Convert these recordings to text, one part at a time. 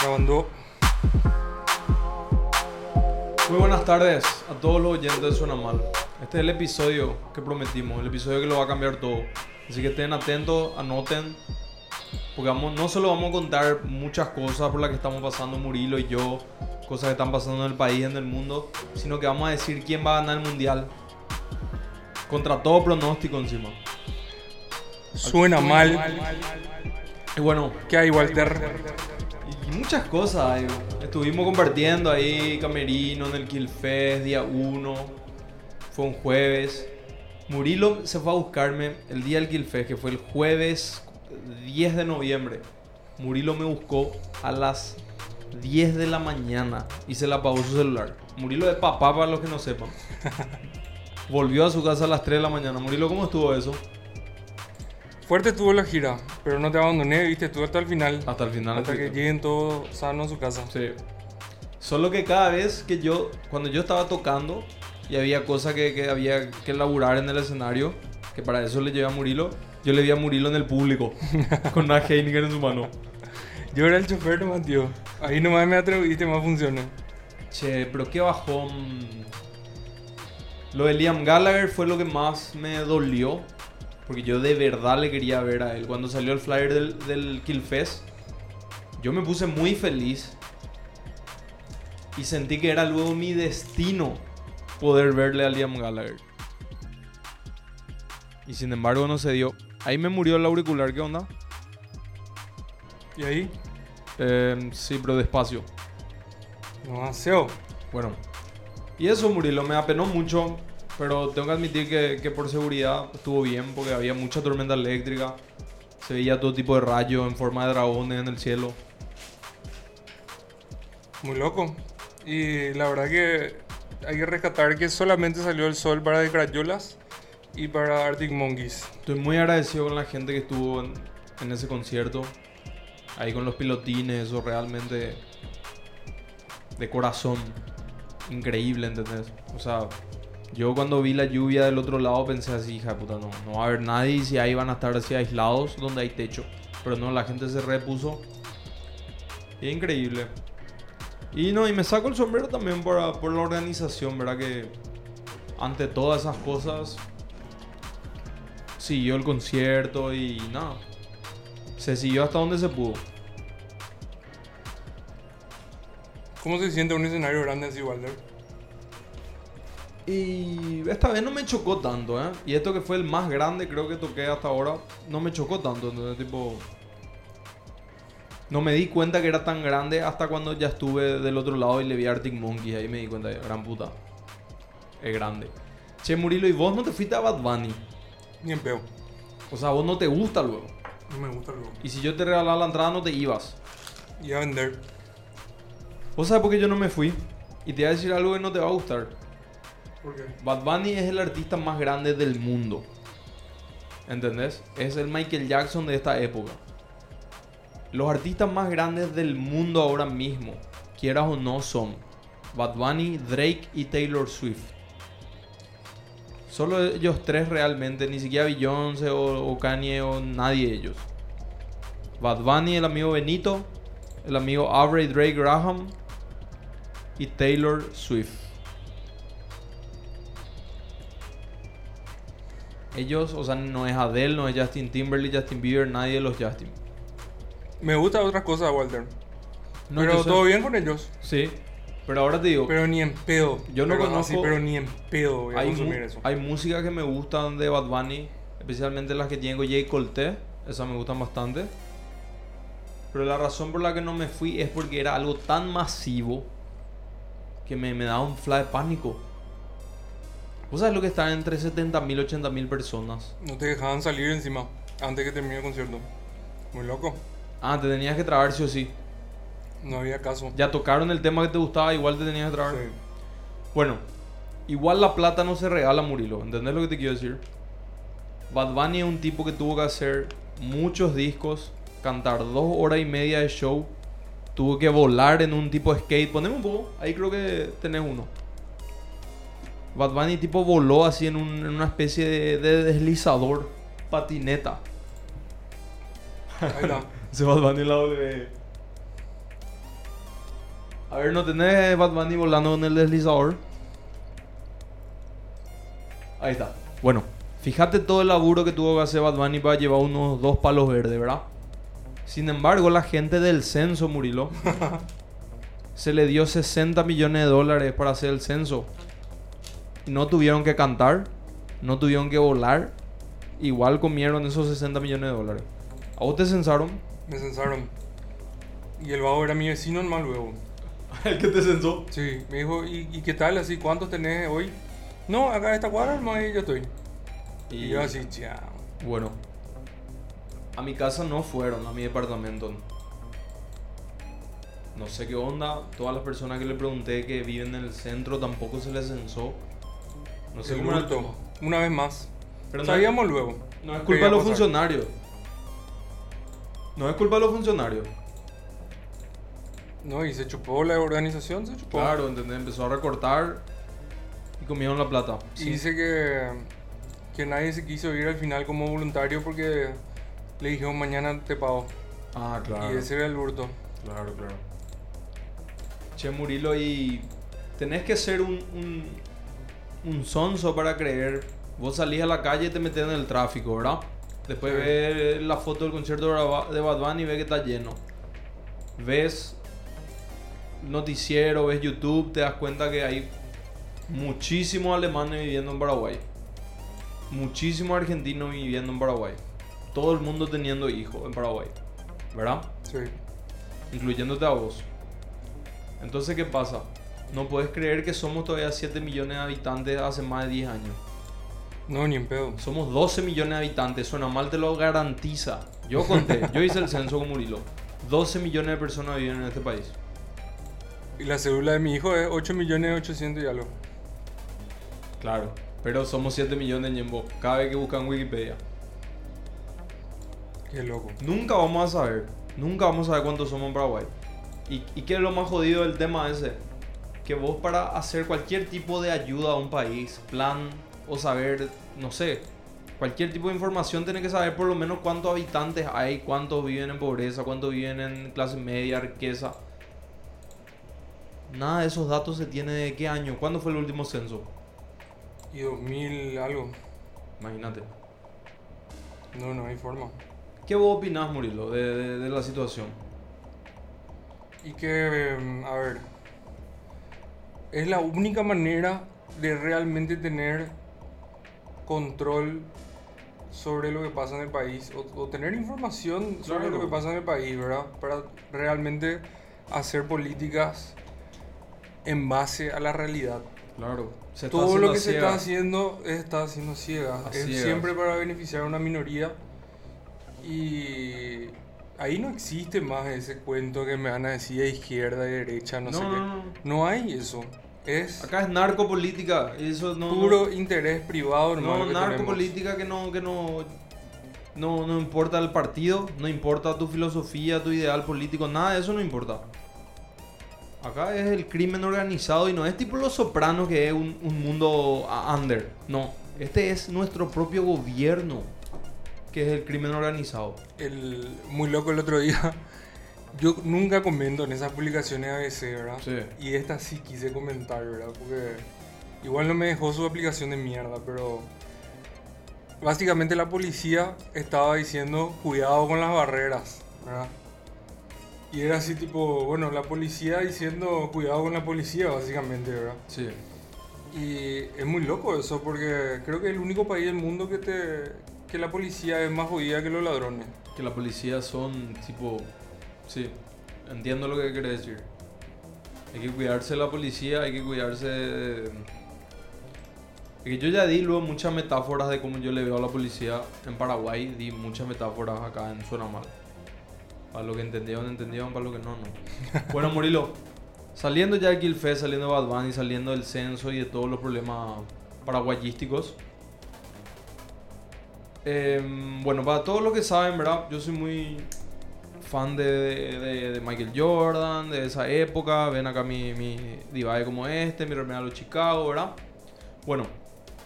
Grabando. Muy buenas tardes a todos los oyentes de Suena Mal. Este es el episodio que prometimos, el episodio que lo va a cambiar todo. Así que estén atentos, anoten, porque vamos, no solo vamos a contar muchas cosas por las que estamos pasando Murilo y yo, cosas que están pasando en el país, en el mundo, sino que vamos a decir quién va a ganar el mundial. Contra todo pronóstico encima. Suena mal. Y bueno, ¿Qué hay, Walter? Y muchas cosas. eh. Estuvimos compartiendo ahí Camerino en el Killfest día 1. Fue un jueves. Murilo se fue a buscarme el día del Killfest, que fue el jueves 10 de noviembre. Murilo me buscó a las 10 de la mañana y se le apagó su celular. Murilo de papá, para los que no sepan. Volvió a su casa a las 3 de la mañana. Murilo, ¿cómo estuvo eso? Fuerte tuvo la gira, pero no te abandoné, viste, estuve hasta el final. Hasta el final. Hasta que lleguen todos sanos a su casa. Sí. Solo que cada vez que yo, cuando yo estaba tocando y había cosas que, que había que elaborar en el escenario, que para eso le llevé a Murilo, yo le vi a Murilo en el público, con una Heineken en su mano. Yo era el chofer nomás, tío. Ahí nomás me atreviste, más funciones. Che, pero qué bajón. Lo de Liam Gallagher fue lo que más me dolió, porque yo de verdad le quería ver a él. Cuando salió el flyer del, del Killfest, yo me puse muy feliz y sentí que era luego mi destino poder verle a Liam Gallagher. Y sin embargo no se dio. Ahí me murió el auricular, ¿qué onda? Y ahí, Eh, sí, pero despacio. no aseo. Bueno, y eso Murilo me apenó mucho, pero tengo que admitir que, que por seguridad estuvo bien porque había mucha tormenta eléctrica, se veía todo tipo de rayos en forma de dragones en el cielo. Muy loco. Y la verdad que hay que rescatar que solamente salió el sol para The Crayolas y para Arctic Monkeys. Estoy muy agradecido con la gente que estuvo en, en ese concierto, ahí con los pilotines, eso realmente de corazón, increíble, ¿entendés? O sea, yo cuando vi la lluvia del otro lado pensé así, hija de puta, no, no va a haber nadie y si ahí van a estar así aislados donde hay techo. Pero no, la gente se repuso. Es increíble. Y no, y me saco el sombrero también por, por la organización, ¿verdad? Que ante todas esas cosas siguió el concierto y nada. Se siguió hasta donde se pudo. ¿Cómo se siente un escenario grande así, Walter? Y esta vez no me chocó tanto, ¿eh? Y esto que fue el más grande, creo que toqué hasta ahora, no me chocó tanto. Entonces, tipo. No me di cuenta que era tan grande hasta cuando ya estuve del otro lado y le vi a Arctic Monkeys. Ahí me di cuenta, gran puta. Es grande. Che, Murilo, ¿y vos no te fuiste a Bad Bunny? Ni en peo. O sea, vos no te gusta luego. No me gusta luego. Y si yo te regalaba la entrada, no te ibas. Y a vender. ¿Vos sabés por qué yo no me fui? Y te voy a decir algo que no te va a gustar. Bad Bunny es el artista más grande del mundo. ¿Entendés? Es el Michael Jackson de esta época. Los artistas más grandes del mundo ahora mismo, quieras o no, son Bad Bunny, Drake y Taylor Swift. Solo ellos tres realmente, ni siquiera Beyoncé o, o Kanye o nadie de ellos. Bad Bunny, el amigo Benito, el amigo Aubrey Drake Graham y Taylor Swift. Ellos, o sea, no es Adele, no es Justin Timberlake, Justin Bieber, nadie de los Justin. Me gustan otras cosas, Walter. No, pero todo bien con ellos. Sí, pero ahora te digo, Pero ni en pedo. Yo no Pero conozco- así, pero ni en pedo voy a hay, consumir eso. hay músicas que me gustan de Bad Bunny, especialmente las que tienen con Jay Colté, esas me gustan bastante. Pero la razón por la que no me fui es porque era algo tan masivo que me, me daba un flash de pánico. ¿Vos sabés lo que está entre 70.000 y 80.000 personas? No te dejaban salir encima antes que termine el concierto. Muy loco. Ah, te tenías que trabar sí o sí. No había caso. Ya tocaron el tema que te gustaba, igual te tenías que trabar. Sí. Bueno, igual la plata no se regala, Murilo. ¿Entendés lo que te quiero decir? Bad Bunny es un tipo que tuvo que hacer muchos discos, cantar dos horas y media de show, tuvo que volar en un tipo de skate. Poneme un poco, ahí creo que tenés uno. Bad Bunny tipo voló así en, un- en una especie de, de deslizador, patineta. Ahí está. Ese Bad Bunny en la W. A ver, ¿no tenés Bad Bunny volando con el deslizador? Ahí está. Bueno, fíjate todo el laburo que tuvo que hacer Bad Bunny para llevar unos dos palos verdes, ¿verdad? Sin embargo, la gente del censo, Murilo, se le dio 60 millones de dólares para hacer el censo. Y no tuvieron que cantar, no tuvieron que volar. Igual comieron esos 60 millones de dólares. ¿A vos te censaron? Me censaron. Y el vago era mi vecino en Malhuevo. ¿El que te censó? Sí, me dijo, ¿y, y qué tal? Así, ¿cuántos tenés hoy? No, acá en esta cuadra, hermano, ahí yo estoy. Y, yo así, chao. Bueno, a mi casa no fueron, a mi departamento. No sé qué onda. Todas las personas que le pregunté que viven en el centro tampoco se les censó. No sé cómo era. Una vez más. Pero no, Sabíamos luego. no es culpa de los pasar. funcionarios. No es culpa de los funcionarios. No, y se chupó la organización, se chupó. Claro, ¿entendés? Empezó a recortar y comieron la plata. Y dice que, que nadie se quiso ir al final como voluntario porque le dijeron mañana te pago. Ah, claro. Y ese era el hurto. Claro, claro. Che, Murilo, y tenés que ser un, un, un sonso para creer. Vos salís a la calle y te metes en el tráfico, ¿verdad? Después Sí. ves la foto del concierto de Ba- de Bad Bunny y ves que está lleno. Ves noticiero, ves YouTube, te das cuenta que hay muchísimos alemanes viviendo en Paraguay. Muchísimos argentinos viviendo en Paraguay. Todo el mundo teniendo hijos en Paraguay. ¿Verdad? Sí. incluyéndote a vos. Entonces, ¿qué pasa? No puedes creer que somos todavía 7 millones de habitantes hace más de 10 años. No, ni en pedo. Somos 12 millones de habitantes, suena mal, te lo garantiza. Yo conté, yo hice el censo con Murilo. 12 millones de personas viven en este país. Y la cédula de mi hijo es 8 millones 800 y algo. Claro. Pero somos 7 millones en Ñembo. Cada vez que buscan Wikipedia. Qué loco. Nunca vamos a saber. Nunca vamos a saber cuántos somos en Paraguay. ¿Y, y qué es lo más jodido del tema ese? Que vos para hacer cualquier tipo de ayuda a un país, plan o saber, no sé, cualquier tipo de información, tenés que saber por lo menos cuántos habitantes hay, cuántos viven en pobreza, cuántos viven en clase media, riqueza. Nada de esos datos se tiene de qué año, cuándo fue el último censo. Y 2000 algo. Imagínate. No, no hay forma. ¿Qué vos opinás, Murilo, de, de- de la situación? Y que, em, a ver, es la única manera de realmente tener control sobre lo que pasa en el país o, o tener información sobre Claro. lo que pasa en el país, ¿verdad? Para realmente hacer políticas en base a la realidad. Claro. Se Todo lo que se está haciendo está haciendo ciega. A Es ciegas. siempre para beneficiar a una minoría. Y ahí no existe más ese cuento que me van a decir de izquierda y derecha, no, No, sé no, qué. no. No hay eso. Es Acá es narcopolítica. Eso no. puro interés privado, hermano. No, narcopolítica que no, que no, no, no importa el partido, no importa tu filosofía, tu ideal político, nada de eso no importa. Acá es el crimen organizado y no es tipo Los Sopranos que es un, un mundo under. No, este es nuestro propio gobierno que es el crimen organizado. El, muy loco el otro día. Yo nunca comento en esas publicaciones ABC, ¿verdad? Sí. Y esta sí quise comentar, ¿verdad? Porque igual no me dejó su aplicación de mierda, pero básicamente la policía estaba diciendo cuidado con las barreras, ¿verdad? Y era así tipo, bueno, la policía diciendo cuidado con la policía, básicamente, ¿verdad? Sí. Y es muy loco eso, porque creo que es el único país del mundo que te que la policía es más jodida que los ladrones. Que la policía son tipo... Sí, entiendo lo que quiere decir. Hay que cuidarse de la policía, hay que cuidarse de... Es que yo ya di luego muchas metáforas de cómo yo le veo a la policía en Paraguay, di muchas metáforas acá en Suena Mal. Para lo que entendieron, entendieron, para lo que no, no. Bueno, Murilo, saliendo ya de Kilfest, saliendo de Bad Bunny, saliendo del censo y de todos los problemas paraguayísticos, Em, bueno, para todos los que saben, ¿verdad? Yo soy muy fan de, de- de Michael Jordan, de esa época. Ven acá mi, mi divide como este, mi remera de los Chicago, ¿verdad? Bueno,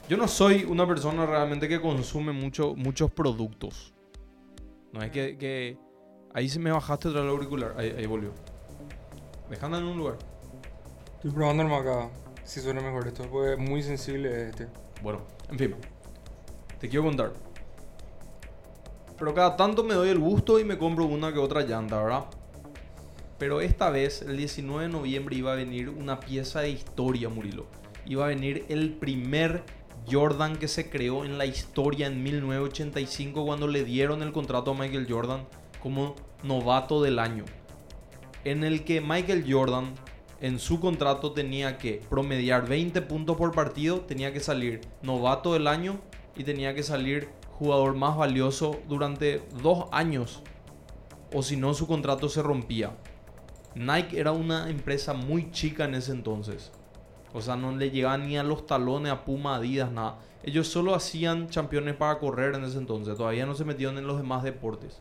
yo no soy una persona realmente que consume mucho, muchos productos. No es que, que- Ahí se me bajaste otra vez el auricular. Ahí, ahí volvió. Dejando en un lugar. Estoy probando nomás acá si suena mejor esto, porque es muy sensible este. Bueno, en fin. Te quiero contar. Pero cada tanto me doy el gusto y me compro una que otra llanta, ¿verdad? Pero esta vez, el 19 de noviembre, iba a venir una pieza de historia, Murilo. Iba a venir el primer Jordan que se creó en la historia en 1985 cuando le dieron el contrato a Michael Jordan como novato del año. En el que Michael Jordan en su contrato tenía que promediar 20 puntos por partido, tenía que salir novato del año y tenía que salir jugador más valioso durante dos años. O si no, su contrato se rompía. Nike era una empresa muy chica en ese entonces. O sea, no le llegaban ni a los talones a Puma, Adidas, nada. Ellos solo hacían campeones para correr en ese entonces. Todavía no se metieron en los demás deportes.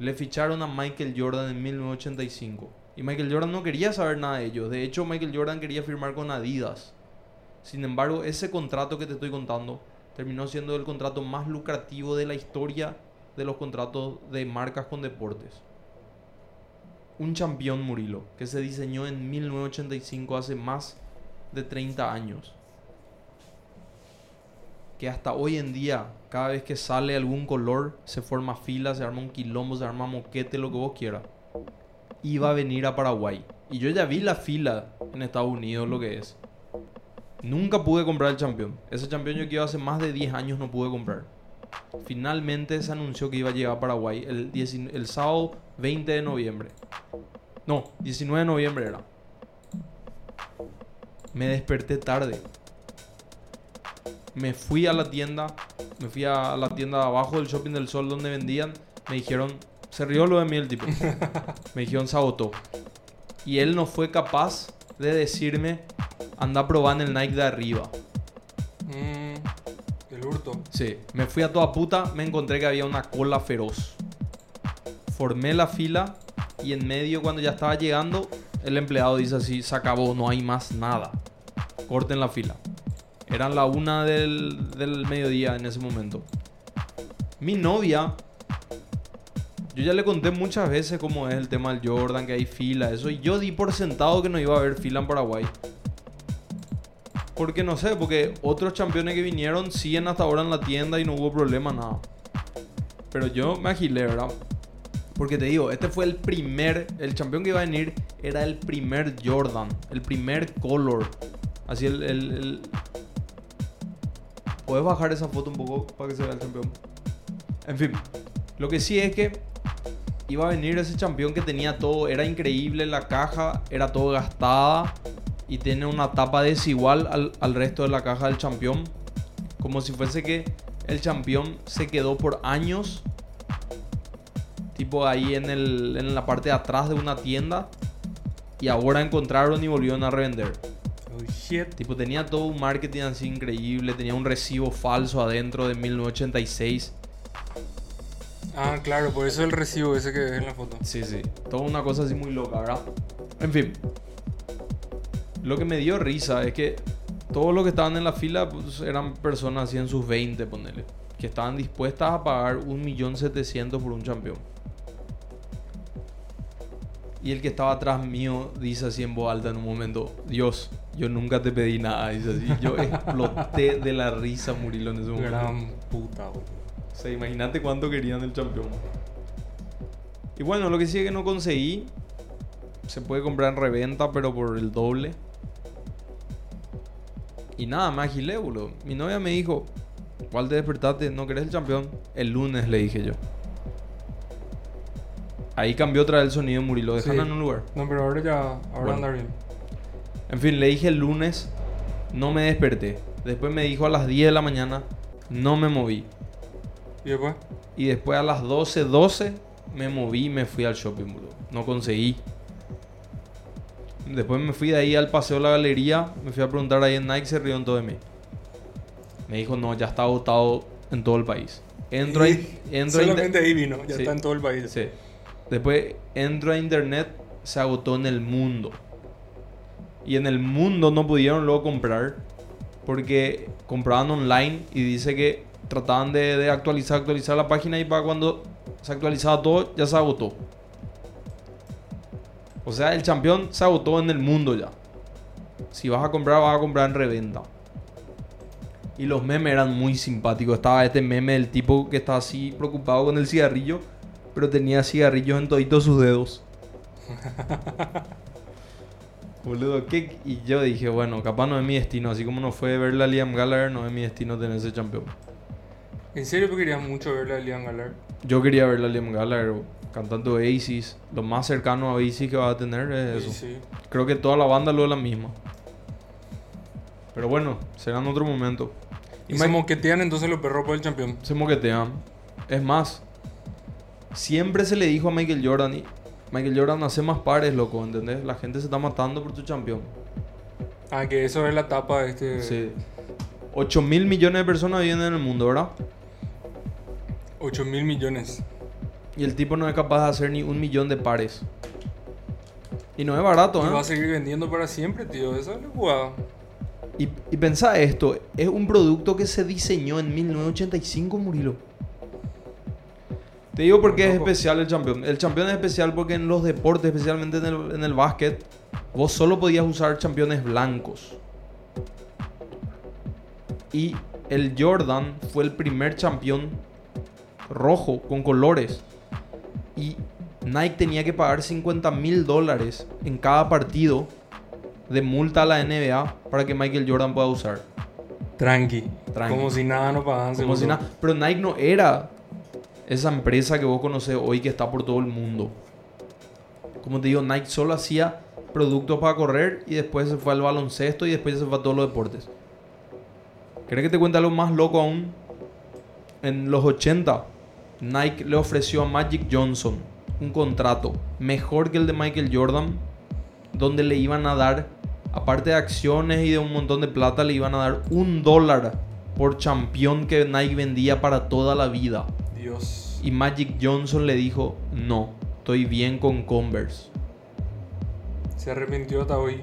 Le ficharon a Michael Jordan en 1985 y Michael Jordan no quería saber nada de ellos. De hecho, Michael Jordan quería firmar con Adidas. Sin embargo, ese contrato que te estoy contando terminó siendo el contrato más lucrativo de la historia de los contratos de marcas con deportes. Un campeón Murilo, que se diseñó en 1985 hace más de 30 años. Que hasta hoy en día, cada vez que sale algún color, se forma fila, se arma un quilombo, se arma moquete, lo que vos quieras iba a venir a Paraguay. Y yo ya vi la fila en Estados Unidos, lo que es. Nunca pude comprar el campeón. Ese campeón yo que iba hace más de 10 años no pude comprar. Finalmente se anunció que iba a llegar a Paraguay el, el sábado 20 de noviembre. No, 19 de noviembre era. Me desperté tarde. Me fui a la tienda. Me fui a la tienda abajo del Shopping del Sol donde vendían. Me dijeron, se rió lo de mí el tipo. Me dijeron sabotó. Y él no fue capaz de decirme, anda probando el Nike de arriba. Mm, el hurto. Sí, me fui a toda puta, me encontré que había una cola feroz. Formé la fila y en medio cuando ya estaba llegando, el empleado dice así, se acabó, no hay más nada. Corten la fila. Eran la una del, del mediodía en ese momento. Mi novia yo ya le conté muchas veces cómo es el tema del Jordan, que hay fila, eso. Y yo di por sentado que no iba a haber fila en Paraguay. Porque no sé, porque otros campeones que vinieron siguen hasta ahora en la tienda y no hubo problema, nada. Pero yo me agilé, ¿verdad? Porque te digo, este fue el primer, el campeón que iba a venir era el primer Jordan, el primer color. Así el, el. ¿Puedes bajar esa foto un poco para que se vea el campeón? En fin, lo que sí es que iba a venir ese campeón que tenía todo, era increíble la caja, era todo gastada y tiene una tapa desigual al, resto de la caja del campeón. Como si fuese que el campeón se quedó por años, tipo ahí en, el, en la parte de atrás de una tienda y ahora encontraron y volvieron a revender. Oh, shit. Tipo, tenía todo un marketing así increíble, tenía un recibo falso adentro de 1986. Ah, claro, por eso el recibo ese que ves en la foto. Sí, sí. Toda una cosa así muy loca, ¿verdad? En fin. Lo que me dio risa es que todos los que estaban en la fila pues, eran personas así en sus 20, ponele. Que estaban dispuestas a pagar 1.700.000 por un campeón. Y el que estaba atrás mío dice así en voz alta en un momento, Dios, yo nunca te pedí nada. Dice así, yo exploté de la risa, Murilo, en ese momento. Gran puta, boludo. O sea, imagínate cuánto querían el campeón. Y bueno, lo que sí es que no conseguí. Se puede comprar en reventa, pero por el doble. Y nada, me agilé, boludo. Mi novia me dijo, ¿cuál te despertaste? ¿No querés el campeón? El lunes le dije yo. Ahí cambió otra vez el sonido, Murilo. Dejan en un lugar. No, pero ahora ya, ahora anda bien. En fin, le dije el lunes, no me desperté. Después me dijo a las 10 de la mañana, no me moví. ¿Y después? Y después a las 12, 12 me moví y me fui al shopping, boludo. No conseguí. Después me fui de ahí al paseo de la galería. Me fui a preguntar ahí en Nike, se rió en todo de mí. Me dijo, no, ya está agotado en todo el país. Entro ahí. Entro Solamente ahí vino, ya está en todo el país. Sí. Después entro a internet, se agotó en el mundo. Y en el mundo no pudieron luego comprar porque compraban online y dice que trataban de, actualizar, actualizar la página y para cuando se actualizaba todo ya se agotó. O sea, el campeón se agotó en el mundo ya. Si vas a comprar, vas a comprar en reventa. Y los memes eran muy simpáticos. Estaba este meme del tipo que estaba así preocupado con el cigarrillo, pero tenía cigarrillos en toditos sus dedos. Boludo, ¿qué? Y yo dije, bueno, capaz no es mi destino. Así como no fue verle a Liam Gallagher, no es mi destino tener ese campeón. ¿En serio tú querías mucho verle a Liam Gallagher? Yo quería verle a Liam Gallagher cantando Oasis. Lo más cercano a Oasis que va a tener es Sí, eso. sí. Creo que toda la banda lo es la misma. Pero bueno, será en otro momento. Y Y se moquetean entonces los perros por el campeón. se moquetean. Es más, siempre se le dijo a Michael Jordan, y Michael Jordan hace más pares, loco, ¿entendés? La gente se está matando por tu campeón. Ah, que eso es la tapa de este. Sí. 8 mil millones de personas viven en el mundo, ¿verdad? 8 mil millones. Y el tipo no es capaz de hacer ni un millón de pares. Y no es barato, Y va a ¿eh? seguir vendiendo para siempre, tío. Esa es la jugada. Y, y pensá esto, es un producto que se diseñó en 1985, Murilo. Te digo por qué es especial el campeón. El campeón es especial porque en los deportes, especialmente en el, en el básquet, vos solo podías usar campeones blancos. Y el Jordan fue el primer campeón rojo con colores. Y Nike tenía que pagar 50 mil dólares en cada partido de multa a la NBA para que Michael Jordan pueda usar. Tranqui. Tranqui. Como si nada no pagaban Como seguro. si nada. Pero Nike no era esa empresa que vos conocés hoy que está por todo el mundo. Como te digo, Nike solo hacía productos para correr y después se fue al baloncesto y después se fue a todos los deportes. ¿Querés que te cuente algo más loco aún? En los 80, Nike le ofreció a Magic Johnson un contrato mejor que el de Michael Jordan, donde le iban a dar, aparte de acciones y de un montón de plata, le iban a dar un dólar por campeón que Nike vendía para toda la vida. Dios. Y Magic Johnson le dijo, no, estoy bien con Converse. Se arrepintió hasta hoy.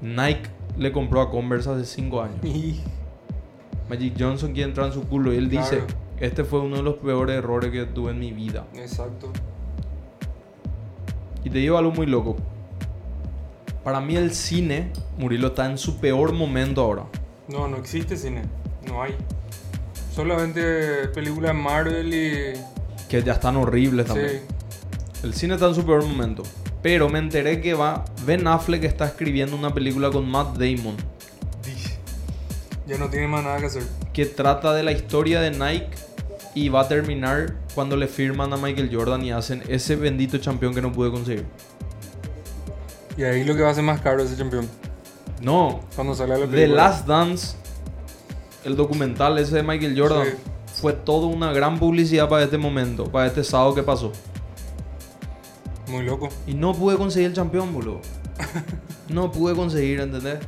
Nike le compró a Converse hace 5 años. Magic Johnson quiere entrar en su culo y él dice. Este fue uno de los peores errores que tuve en mi vida. Exacto. Y te digo algo muy loco. Para mí el cine, Murilo, está en su peor momento ahora. No, no existe cine. No hay. Solamente películas de Marvel y. Que ya están horribles también. Sí. El cine está en su peor momento. Pero me enteré que va Ben Affleck está escribiendo una película con Matt Damon. Ya no tiene más nada que hacer. que trata de la historia de Nike y va a terminar cuando le firman a Michael Jordan y hacen ese bendito campeón que no pude conseguir. Y ahí lo que va a ser más caro ese campeón. No, Cuando sale la The película. Last Dance, el documental ese de Michael Jordan, Sí. fue toda una gran publicidad para este momento, para este sábado que pasó. Muy loco. Y no pude conseguir el campeón, boludo. No pude conseguir, ¿entendés?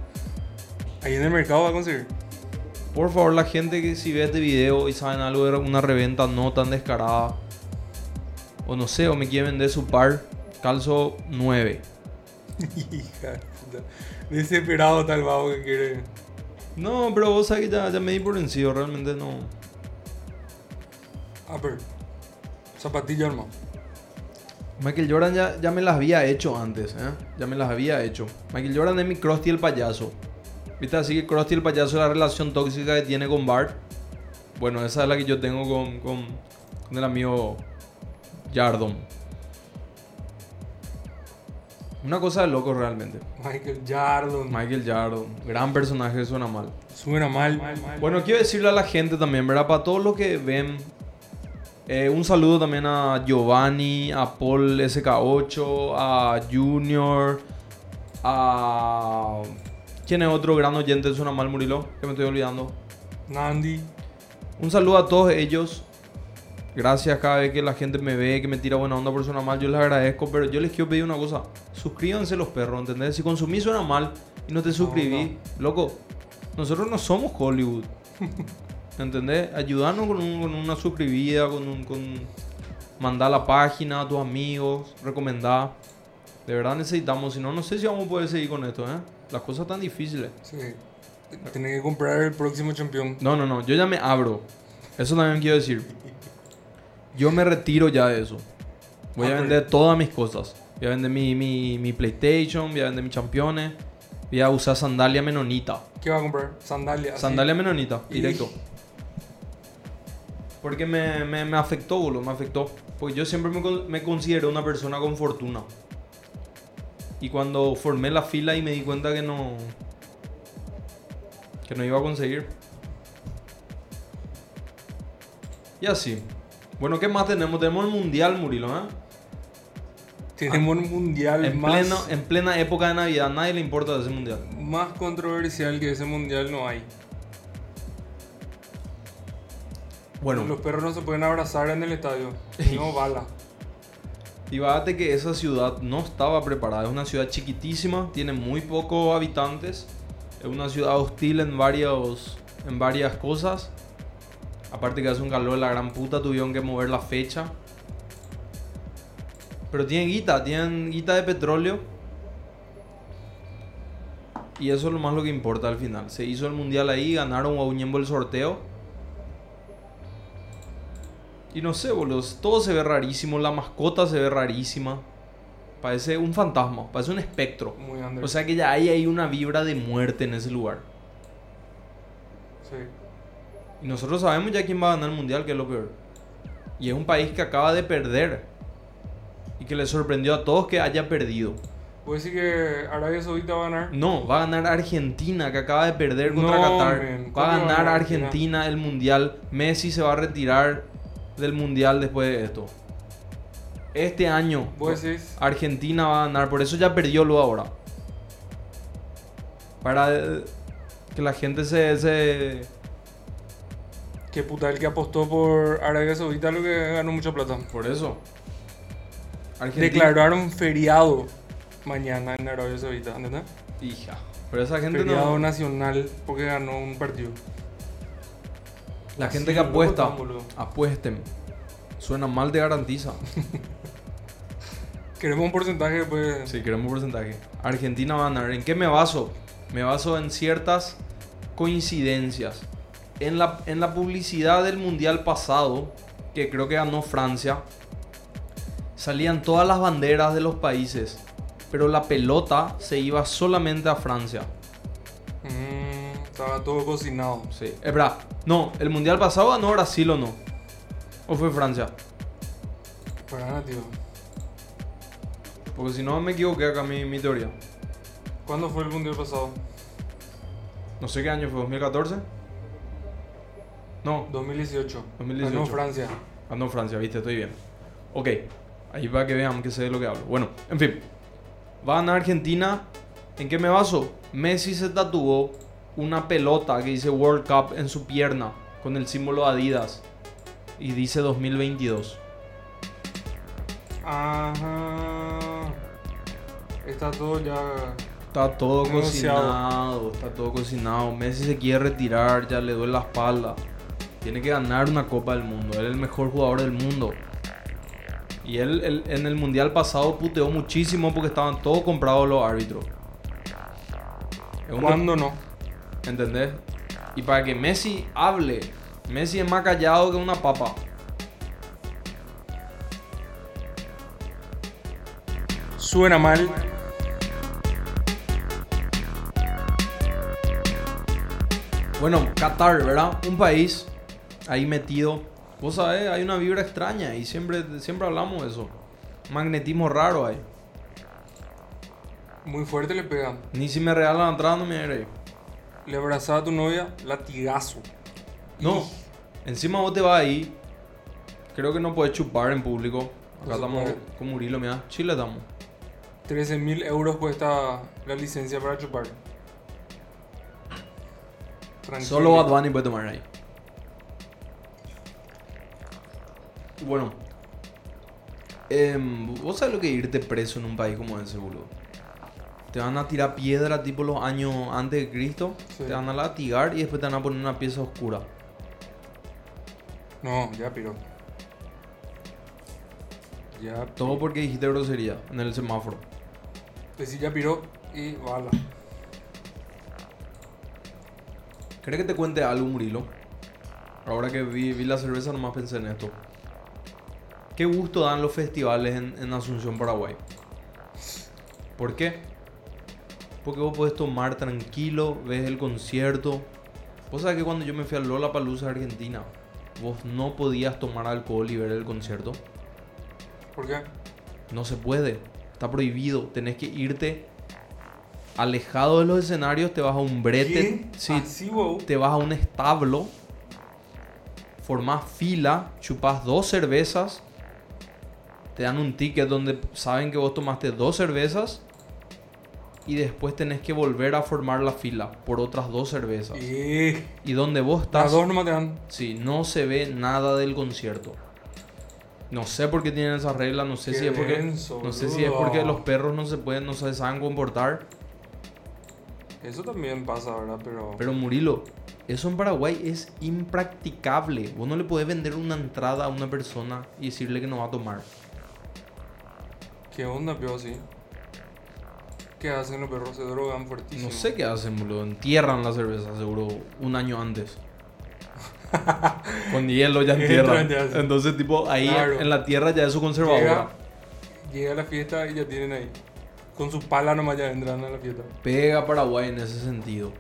Ahí en el mercado va a conseguir. Por favor, la gente que si ve este video y saben algo de una reventa no tan descarada, o no sé, o me quiere vender su par, calzo 9. Hija de puta. Desesperado tal vago que quiere. No, pero vos sabés que ya, ya me di por vencido, realmente no. Ah, pero. Zapatilla, hermano. Michael Jordan ya, ya me las había hecho antes, ¿eh? Ya me las había hecho. Michael Jordan es mi Krusty el payaso. ¿Viste? Así que Krusty el payaso es la relación tóxica que tiene con Bart. Bueno, esa es la que yo tengo con, con, con el amigo Jardon. Una cosa de loco realmente. Michael Jordan. Michael Jardon, gran personaje, suena mal. Suena mal. Bueno, quiero decirle a la gente también, ¿verdad? Para todos los que ven, eh, un saludo también a Giovanni, a Paul SK8, a Junior, a... ¿Quién es otro gran oyente de Suena Mal Murilo? Que me estoy olvidando. Nandi. Un saludo a todos ellos. Gracias cada vez que la gente me ve, que me tira buena onda por Suena Mal, yo les agradezco, pero yo les quiero pedir una cosa. Suscríbanse los perros, ¿entendés? Si consumís Suena Mal y no te suscribís, loco, nosotros no somos Hollywood. ¿Entendés? Ayudarnos con, un- con una suscribida, con un... Con mandar la página a tus amigos, recomendar. De verdad necesitamos, si no, no sé si vamos a poder seguir con esto, ¿eh? Las cosas están difíciles. Sí. Tiene que comprar el próximo campeón. No, no, no, yo ya me abro. Eso también quiero decir. Yo me retiro ya de eso. Voy Ah, a pero- vender todas mis cosas. Voy a vender mi, mi, mi PlayStation, voy a vender mis campeones. Voy a usar sandalia menonita. ¿Qué va a comprar? Sandalia. Sandalia menonita, Y- directo. Porque me, me, me afectó, boludo, me afectó. Porque yo siempre me, me considero una persona con fortuna. Y cuando formé la fila y me di cuenta que no... Que no iba a conseguir. Y así. Bueno, ¿qué más tenemos? Tenemos el Mundial, Murilo, ¿eh? Tenemos un mundial En, más, pleno, en plena época de Navidad, a nadie le importa ese Mundial. más controversial que ese mundial no hay. Bueno, Los perros no se pueden abrazar en el estadio. No bala. Y bájate que esa ciudad no estaba preparada. Es una ciudad chiquitísima, tiene muy pocos habitantes. Es una ciudad hostil en, varios, en varias cosas. Aparte que hace un calor de la gran puta, tuvieron que mover la fecha. Pero tienen guita, tienen guita de petróleo. Y eso es lo más lo que importa al final. Se hizo el mundial ahí, ganaron a Uñembo el sorteo. Y no sé, boludo, todo se ve rarísimo, la mascota se ve rarísima. Parece un fantasma, parece un espectro. Muy. O sea que ya hay ahí una vibra de muerte en ese lugar. sí. Y nosotros sabemos ya quién va a ganar el mundial, que es lo peor. Y es un país que acaba de perder. Y que le sorprendió a todos que haya perdido. ¿Puedes decir que Arabia Saudita va a ganar? No, va a ganar Argentina, que acaba de perder contra No, Qatar. Va ¿cómo a ganar Argentina el mundial. Messi se va a retirar del mundial después de esto. Este año ¿Vos decís? Argentina va a ganar, por eso ya perdió lo ahora. Para eh, que la gente se, se Que puta, el que apostó por Arabia Saudita lo que ganó mucha plata. por eso. Argentina, Declararon feriado mañana en Arabia Saudita, ¿entendés? hija. Pero esa gente Feriado no. nacional porque ganó un partido. La gente que de apuesta, apuesten. Suena mal, te garantiza. Queremos un porcentaje después. Si queremos un porcentaje. Argentina va a ganar. ¿En qué me baso? Me baso en ciertas coincidencias. En la, en la publicidad del mundial pasado, que creo que ganó Francia, salían todas las banderas de los países. Pero la pelota se iba solamente a Francia. Estaba todo cocinado. Sí. Es verdad. No, el mundial pasado ganó Brasil o no. ¿O fue Francia? Para tío. Porque si no me equivoqué acá mi, mi teoría. ¿Cuándo fue el mundial pasado? No sé qué año fue, ¿2014? No, 2018. 2018. Ganó Francia. Ganó Francia, viste, estoy bien. Ok, ahí va que vean que sé de lo que hablo. Bueno, en fin. Va a ganar Argentina. ¿En qué me baso? Messi se tatuó una pelota que dice World Cup en su pierna con el símbolo Adidas. Y dice 2022. Ajá. Está todo ya. Está todo cocinado, está todo cocinado. Messi se quiere retirar, ya le duele la espalda. Tiene que ganar una Copa del Mundo. Él es el mejor jugador del mundo. Y él, él en el mundial pasado puteó muchísimo porque estaban todos comprados los árbitros. Es ¿Cuándo no? ¿Entendés? Y para que Messi hable, Messi es más callado que una papa. Suena mal. Bueno, Qatar, ¿verdad? Un país ahí metido. Vos sabés, hay una vibra extraña y siempre, siempre hablamos de eso. Magnetismo raro hay. Muy fuerte le pegan. Ni si me regalan la entrada no me iré. Le abrazaba a tu novia, latigazo. No, encima vos te vas ahí. Creo que no puedes chupar en público. Acá estamos puede. con Murilo, mira. Chile estamos. 13 mil euros cuesta la licencia para chupar. Tranquilo. Solo Bad Bunny puede tomar ahí. Bueno. em, ¿Vos sabés lo que irte preso en un país como ese, boludo? Te van a tirar piedra tipo los años antes de Cristo. Sí. Te van a latigar y después te van a poner una pieza oscura. No, ya piró. Ya. Todo porque dijiste grosería en el semáforo. Decí ya piró y bala. ¿Crees que te cuente algo, Murilo? Ahora que vi, vi la cerveza, nomás pensé en esto. ¿Qué gusto dan los festivales en, en Asunción, Paraguay? ¿Por qué? Porque vos podés tomar tranquilo, ves el concierto. Vos sabés que cuando yo me fui a Lola Palusa Argentina, vos no podías tomar alcohol y ver el concierto. ¿Por qué? No se puede. Está prohibido. Tenés que irte alejado de los escenarios. Te vas a un brete. Sí, Así, wow. te vas a un establo. Formás fila. Chupás dos cervezas. Te dan un ticket donde saben que vos tomaste dos cervezas. Y después tenés que volver a formar la fila por otras dos cervezas. Y Y donde vos las estás. dos nomás te dan. Sí, no se ve nada del concierto. No sé por qué tienen esa regla, no sé Qué si es porque denso, no sé si es porque los perros no se pueden, no se saben comportar, Eso también pasa, ¿verdad? Pero. pero Murilo, eso en Paraguay es impracticable. Vos no le podés vender una entrada a una persona y decirle que no va a tomar. ¿Qué onda, pio, así? ¿Qué hacen los perros? Se drogan fuertísimo. No sé qué hacen, boludo. Entierran la cerveza, seguro, un año antes. Con hielo ya entierran. Entonces, tipo, ahí Claro. en la tierra ya es su conservadora. Llega, llega a la fiesta y ya tienen ahí. Con su pala nomás ya entran a la fiesta. Pega Paraguay en ese sentido.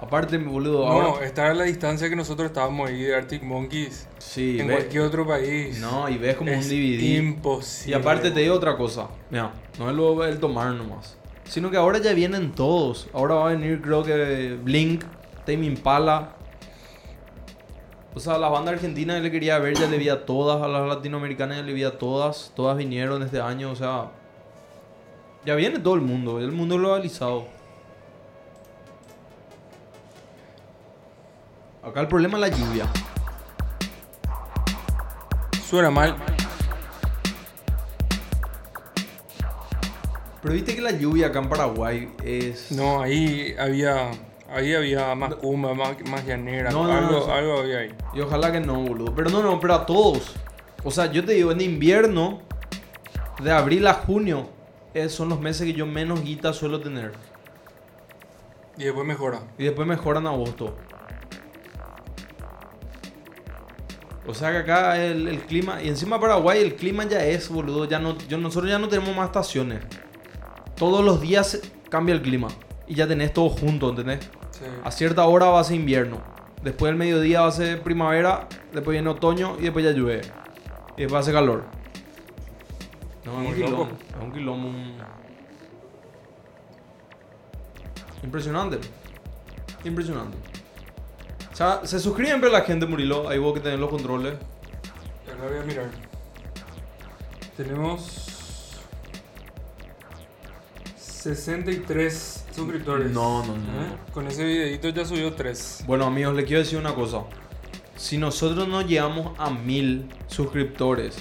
Aparte, boludo, No, ahora. estar a la distancia que nosotros estábamos ahí de Arctic Monkeys Sí, en ve- cualquier otro país. No, y ves como es un DVD. Imposible. Y aparte te digo otra cosa. Mira, no es lo el tomar nomás. Sino que ahora ya vienen todos. Ahora va a venir, creo que Blink, Tame Impala. O sea, la banda argentina que le quería ver, ya le vi a todas. A las latinoamericanas ya le vi a todas. Todas vinieron este año. O sea, ya viene todo el mundo. El mundo globalizado. Acá el problema es la lluvia. Suena mal. Pero viste que la lluvia acá en Paraguay es. No, ahí había. Ahí había más cumba, más, más llanera. No, no, algo, no, algo había ahí. Y ojalá que no, boludo. Pero no, no, pero a todos. O sea, yo te digo, en invierno, de abril a junio, eh, son los meses que yo menos guita suelo tener. Y después mejora. Y después mejoran a agosto. O sea que acá el, el clima, y encima Paraguay el clima ya es, boludo, ya no, yo, nosotros ya no tenemos más estaciones. Todos los días cambia el clima. Y ya tenés todo junto, ¿entendés? Sí. A cierta hora va a ser invierno. Después del mediodía va a ser primavera. Después viene otoño y después ya llueve. Y después hace calor. No, es un quilombo. Es un quilombo. un- Impresionante. Impresionante. O sea, se suscriben pero la gente, Murilo. Ahí vos que tenés los controles. Ahora voy a mirar. Tenemos 63 suscriptores. No, no, no, ¿Eh? Con ese videito ya subió 3. Bueno, amigos, les quiero decir una cosa. Si nosotros no llegamos a mil suscriptores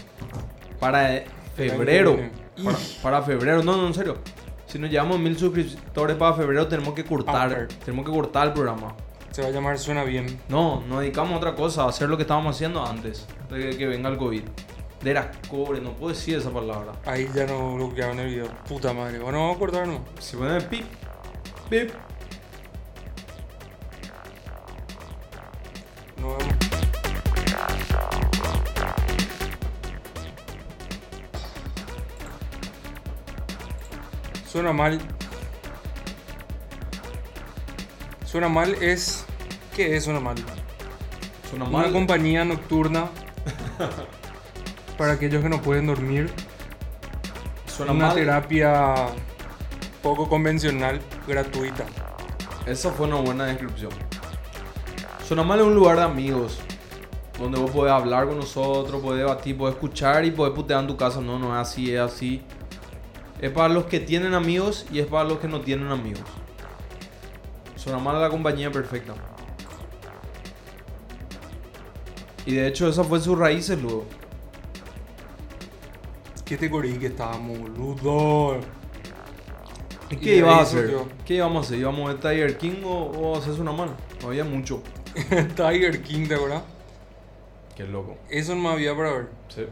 para eh, febrero, para, para febrero, no, no, en serio. Si nos llevamos a mil suscriptores para febrero, tenemos que cortar, tenemos que cortar el programa. Se va a llamar Suena Bien. No, nos dedicamos a otra cosa, a hacer lo que estábamos haciendo antes de que venga el COVID. De las cobre, no puedo decir esa palabra. Ahí ya no bloquearon el video. Puta madre. Bueno, vamos a cortar no. Si ponen pip, pip. Nos vemos. Suena mal. Suena mal es. ¿Qué es Suena mal? Suena Una mal. compañía nocturna para aquellos que no pueden dormir. Suena una mal. terapia poco convencional, gratuita. Esa fue una buena descripción. Suena mal es un lugar de amigos. Donde vos podés hablar con nosotros, podés debatir, podés escuchar y podés putear en tu casa. No, no es así, es así. Es para los que tienen amigos y es para los que no tienen amigos. Suena mal la compañía perfecta. Y de hecho, esa fue sus raíces luego. ¿Qué te corrí que estábamos, boludo? ¿Y Y qué de ibas a hacer? ¿Qué íbamos a hacer? ¿Íbamos a ver Tiger King o, o a hacer Suena mal? No había mucho. Tiger King, ¿te acuerdas? Qué loco. Eso no había para ver. Sí.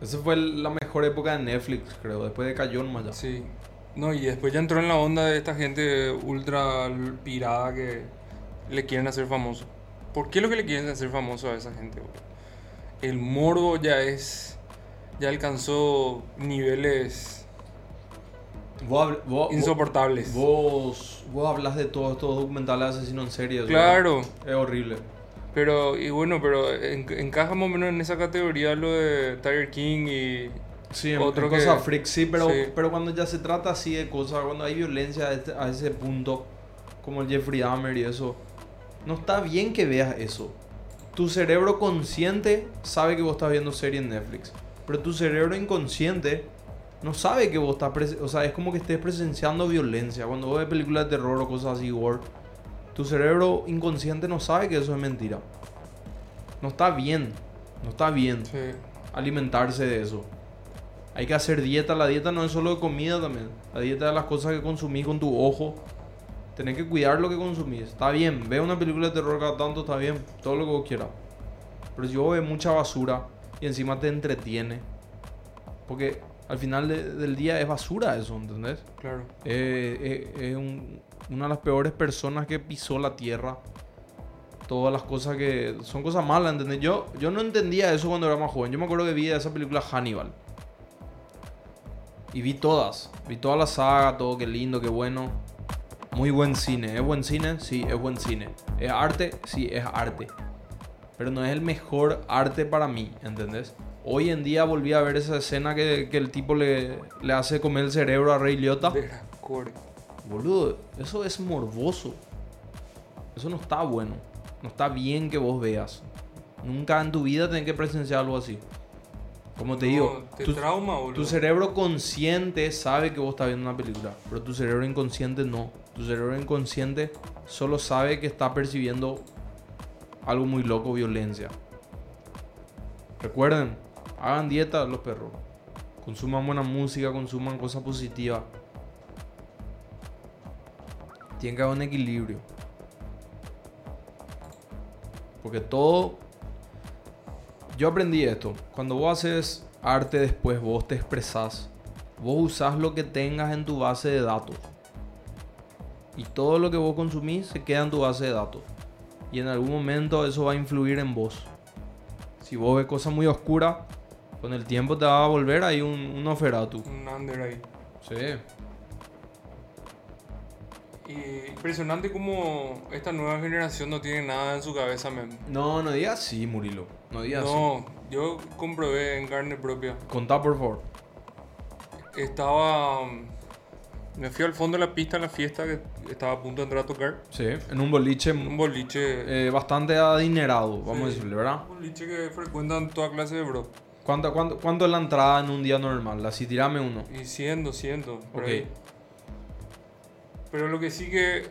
Esa fue la mejor época de Netflix, creo. Después de cayó nomás ya. Sí. No, y después ya entró en la onda de esta gente ultra pirada que le quieren hacer famoso. ¿Por qué lo que le quieren hacer famoso a esa gente? El morbo ya es. Ya alcanzó niveles Vos, vos- insoportables. Vos, vos hablas de todos estos documentales de asesinos en serie. ¿verdad? Claro, Es horrible. pero, y bueno, pero en- encaja más o menos en esa categoría lo de Tiger King y... Sí, Otro que- cosas freak, sí pero, sí. pero cuando ya se trata así de cosas, cuando hay violencia a, este- a ese punto, como el Jeffrey Dahmer y eso, no está bien que veas eso. Tu cerebro consciente sabe que vos estás viendo serie en Netflix, pero tu cerebro inconsciente no sabe que vos estás, o sea, es como que estés presenciando violencia. Cuando vos ves películas de terror o cosas así, gore, tu cerebro inconsciente no sabe que eso es mentira. No está bien, no está bien Sí, alimentarse de eso. Hay que hacer dieta. La dieta no es solo de comida también. La dieta de las cosas que consumís con tu ojo. Tenés que cuidar lo que consumís. Está bien. Ve una película de terror cada tanto, está bien. Todo lo que vos quieras. Pero si vos ves mucha basura y encima te entretiene. Porque al final de- del día es basura eso, ¿entendés? claro. Eh, eh, es un- una de las peores personas que pisó la tierra. Todas las cosas que... Son cosas malas, ¿entendés? Yo, yo no entendía eso cuando era más joven. Yo me acuerdo que vi esa película Hannibal. Y vi todas. Vi toda la saga, todo, qué lindo, qué bueno. Muy buen cine. ¿Es buen cine? Sí, es buen cine. ¿Es arte? Sí, es arte. Pero no es el mejor arte para mí, ¿entendés? Hoy en día volví a ver esa escena que, que el tipo le, le hace comer el cerebro a Rey Liotta. Boludo, eso es morboso. Eso no está bueno. No está bien que vos veas. Nunca en tu vida tenés que presenciar algo así. Como te No, digo, te tu, trauma, boludo. tu cerebro consciente sabe que vos estás viendo una película, pero tu cerebro inconsciente no. Tu cerebro inconsciente solo sabe que está percibiendo algo muy loco, violencia. Recuerden, hagan dieta los perros. Consuman buena música, consuman cosas positivas. Tiene que haber un equilibrio. Porque todo... Yo aprendí esto. Cuando vos haces arte después, vos te expresás. Vos usás lo que tengas en tu base de datos. Y todo lo que vos consumís se queda en tu base de datos. Y en algún momento eso va a influir en vos. Si vos ves cosas muy oscuras, con el tiempo te va a volver ahí un, un Oferatu. Un under ahí. Sí. Y impresionante como esta nueva generación no tiene nada en su cabeza, men. No, no digas así, Murilo. No digas así. No, yo comprobé en carne propia. Contá, por favor. Estaba. Me fui al fondo de la pista en la fiesta que estaba a punto de entrar a tocar. Sí, en un boliche Un boliche. eh, bastante adinerado, vamos Sí. a decirle, ¿verdad? Un boliche que frecuentan toda clase de bro. ¿Cuánto, cuánto, cuánto es la entrada en un día normal? Así, tirame uno. Y 100, 200. Por Ok. ahí. Pero lo que sí que.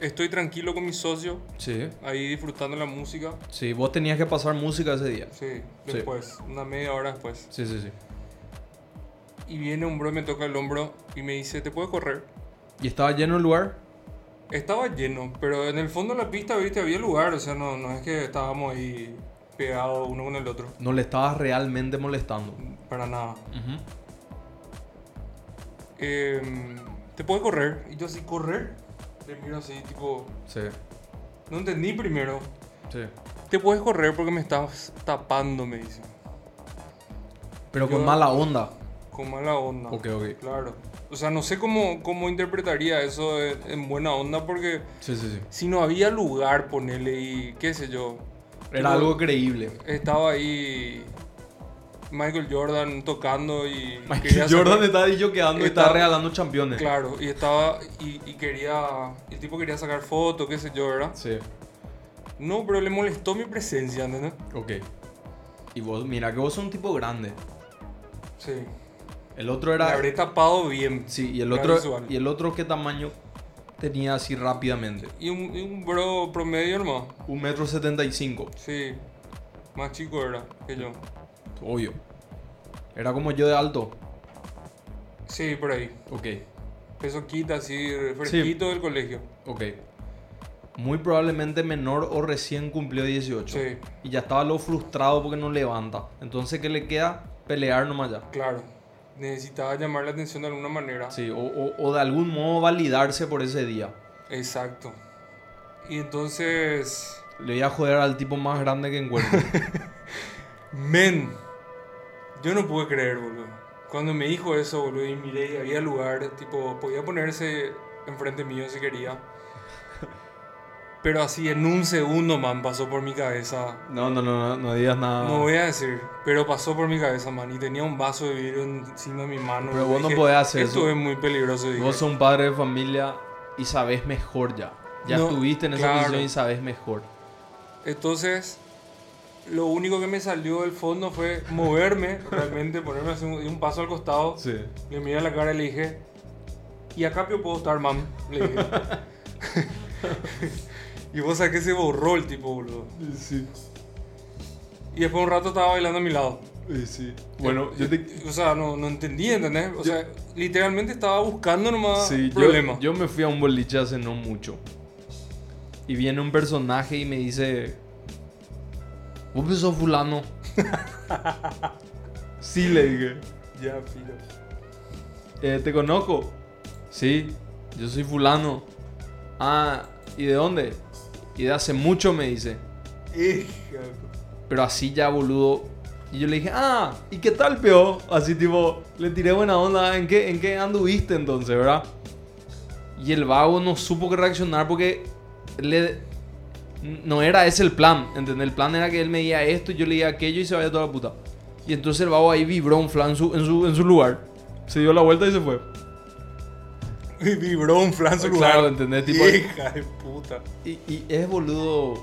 Estoy tranquilo con mi socio, Sí. ahí disfrutando la música. Sí, vos tenías que pasar música ese día. Sí, Sí. después, una media hora después. Sí, sí, sí. Y viene un bro, me toca el hombro y me dice, ¿te puedo correr? ¿Y estaba lleno el lugar? Estaba lleno, pero en el fondo de la pista, viste, había lugar, o sea, no, no es que estábamos ahí pegados uno con el otro, No le estabas realmente molestando. para nada. Em, ¿Te puedo correr? Y yo así, ¿correr? Le miro así, tipo, Sí, no entendí primero. sí. Te puedes correr porque me estás tapando, me dice. Pero con Yo- mala onda. Con mala onda. Ok, ok. Claro. O sea, no sé cómo, cómo interpretaría eso en, en buena onda porque Sí, sí, sí. si no había lugar, ponerle y qué sé yo. Era algo creíble. Estaba ahí Michael Jordan tocando y... Michael sacar- Jordan está ahí yo quedando y está regalando championes. Claro, y estaba... Y, y quería... El tipo quería sacar fotos, qué sé yo, ¿verdad? Sí. No, pero le molestó mi presencia, ¿entendés? Ok. Y vos, mira que vos sos un tipo grande. Sí. El otro Le era. habré tapado bien. Sí, y el otro. visual. Y el otro qué tamaño tenía así rápidamente. Y un, y un bro promedio nomás. Un metro setenta y cinco. Sí. Más chico era que yo. Obvio. Era como yo de alto. Sí, por ahí. Ok. Peso quita así, fresquito del colegio. Ok. Muy probablemente menor o recién cumplió 18. Sí, Y ya estaba lo frustrado porque no levanta. Entonces, ¿qué le queda? Pelear nomás ya. claro. Necesitaba llamar la atención de alguna manera. Sí, o, o- o de algún modo validarse por ese día. Exacto. Y entonces... Le voy a joder al tipo más grande que encuentre. Men. Yo no pude creer, boludo. Cuando me dijo eso, boludo, y miré y había lugar, tipo, podía ponerse enfrente mío si quería. Pero así en un segundo, man, pasó por mi cabeza. No, no, no, no, no digas nada. No voy a decir, pero pasó por mi cabeza, man. Y tenía un vaso de vidrio encima de mi mano. Pero vos no podés hacer Esto eso. es muy peligroso. dije. Vos sos un padre de familia y sabés mejor ya. Ya No, estuviste en esa claro. posición y sabés mejor. Entonces, lo único que me salió del fondo fue moverme, realmente, ponerme así un, un paso al costado. Sí. Le miré a la cara y le dije, ¿y acá yo puedo estar, mam? Le dije. y vos sabés que se borró el tipo, boludo. Sí. Y después un rato estaba bailando a mi lado. Sí. Bueno, yo te... O sea, no, no entendí, ¿entendés? O sea, literalmente estaba buscando nomás Sí, yo, problemas. yo me fui a un boliche hace no mucho. Y viene un personaje y me dice... ¿Vos sos fulano? sí, le dije. Ya, filo. "Eh, ¿Te conozco? Sí, yo soy fulano. Ah, ¿y de dónde? Y de hace mucho me dice. Pero así ya, boludo. Y yo le dije, ah, ¿y qué tal, peo? Así tipo, le tiré buena onda. ¿En qué, en qué anduviste entonces, verdad? Y el vago no supo qué reaccionar porque le, no era ese el plan, ¿entendés? El plan era que él me diga esto y yo le diga aquello y se vaya toda la puta. Y entonces el vago ahí vibró un flan en su, en su, en su lugar. Se dio la vuelta y se fue. Y vibró un flan su lugar. Claro, ¿entendés? Tipo, Hija de puta. Y, y es boludo.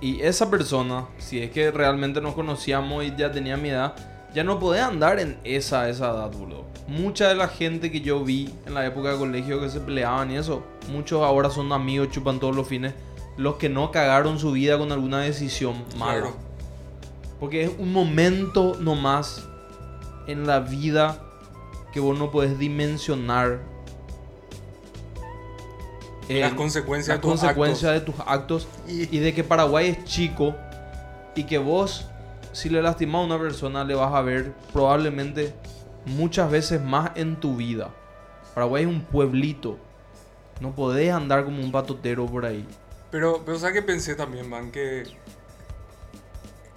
Y esa persona, si es que realmente nos conocíamos y ya tenía mi edad, ya no podía andar en esa, esa edad, boludo. Mucha de la gente que yo vi en la época de colegio que se peleaban y eso, muchos ahora son amigos, chupan todos los fines. Los que no cagaron su vida con alguna decisión mala. Claro. Porque es un momento nomás en la vida que vos no podés dimensionar. Las en- consecuencias las de tus consecuencias de tus actos Y- y de que Paraguay es chico y que vos si le lastimas a una persona le vas a ver probablemente muchas veces más en tu vida. Paraguay es un pueblito. No podés andar como un patotero por ahí. Pero, pero ¿sabes qué pensé también, man? Que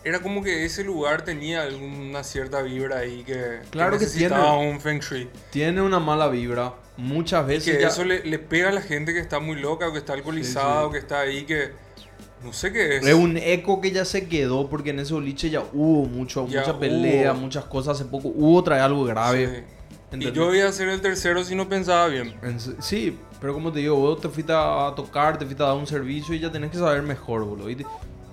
era como que ese lugar tenía alguna cierta vibra ahí que, Claro que necesitaba tiene. un feng shui. Tiene una mala vibra. Muchas veces que ya- eso le, le pega a la gente que está muy loca o que está alcoholizada Sí, sí. o que está ahí que no sé qué es. Es un eco que ya se quedó porque en ese boliche ya hubo mucho, Ya mucha pelea, hubo. muchas cosas. Hace poco hubo otra vez algo grave. Sí. Y yo iba a ser el tercero si no pensaba bien. Sí, pero como te digo, vos te fuiste a tocar, te fuiste a dar un servicio y ya tenés que saber mejor, boludo.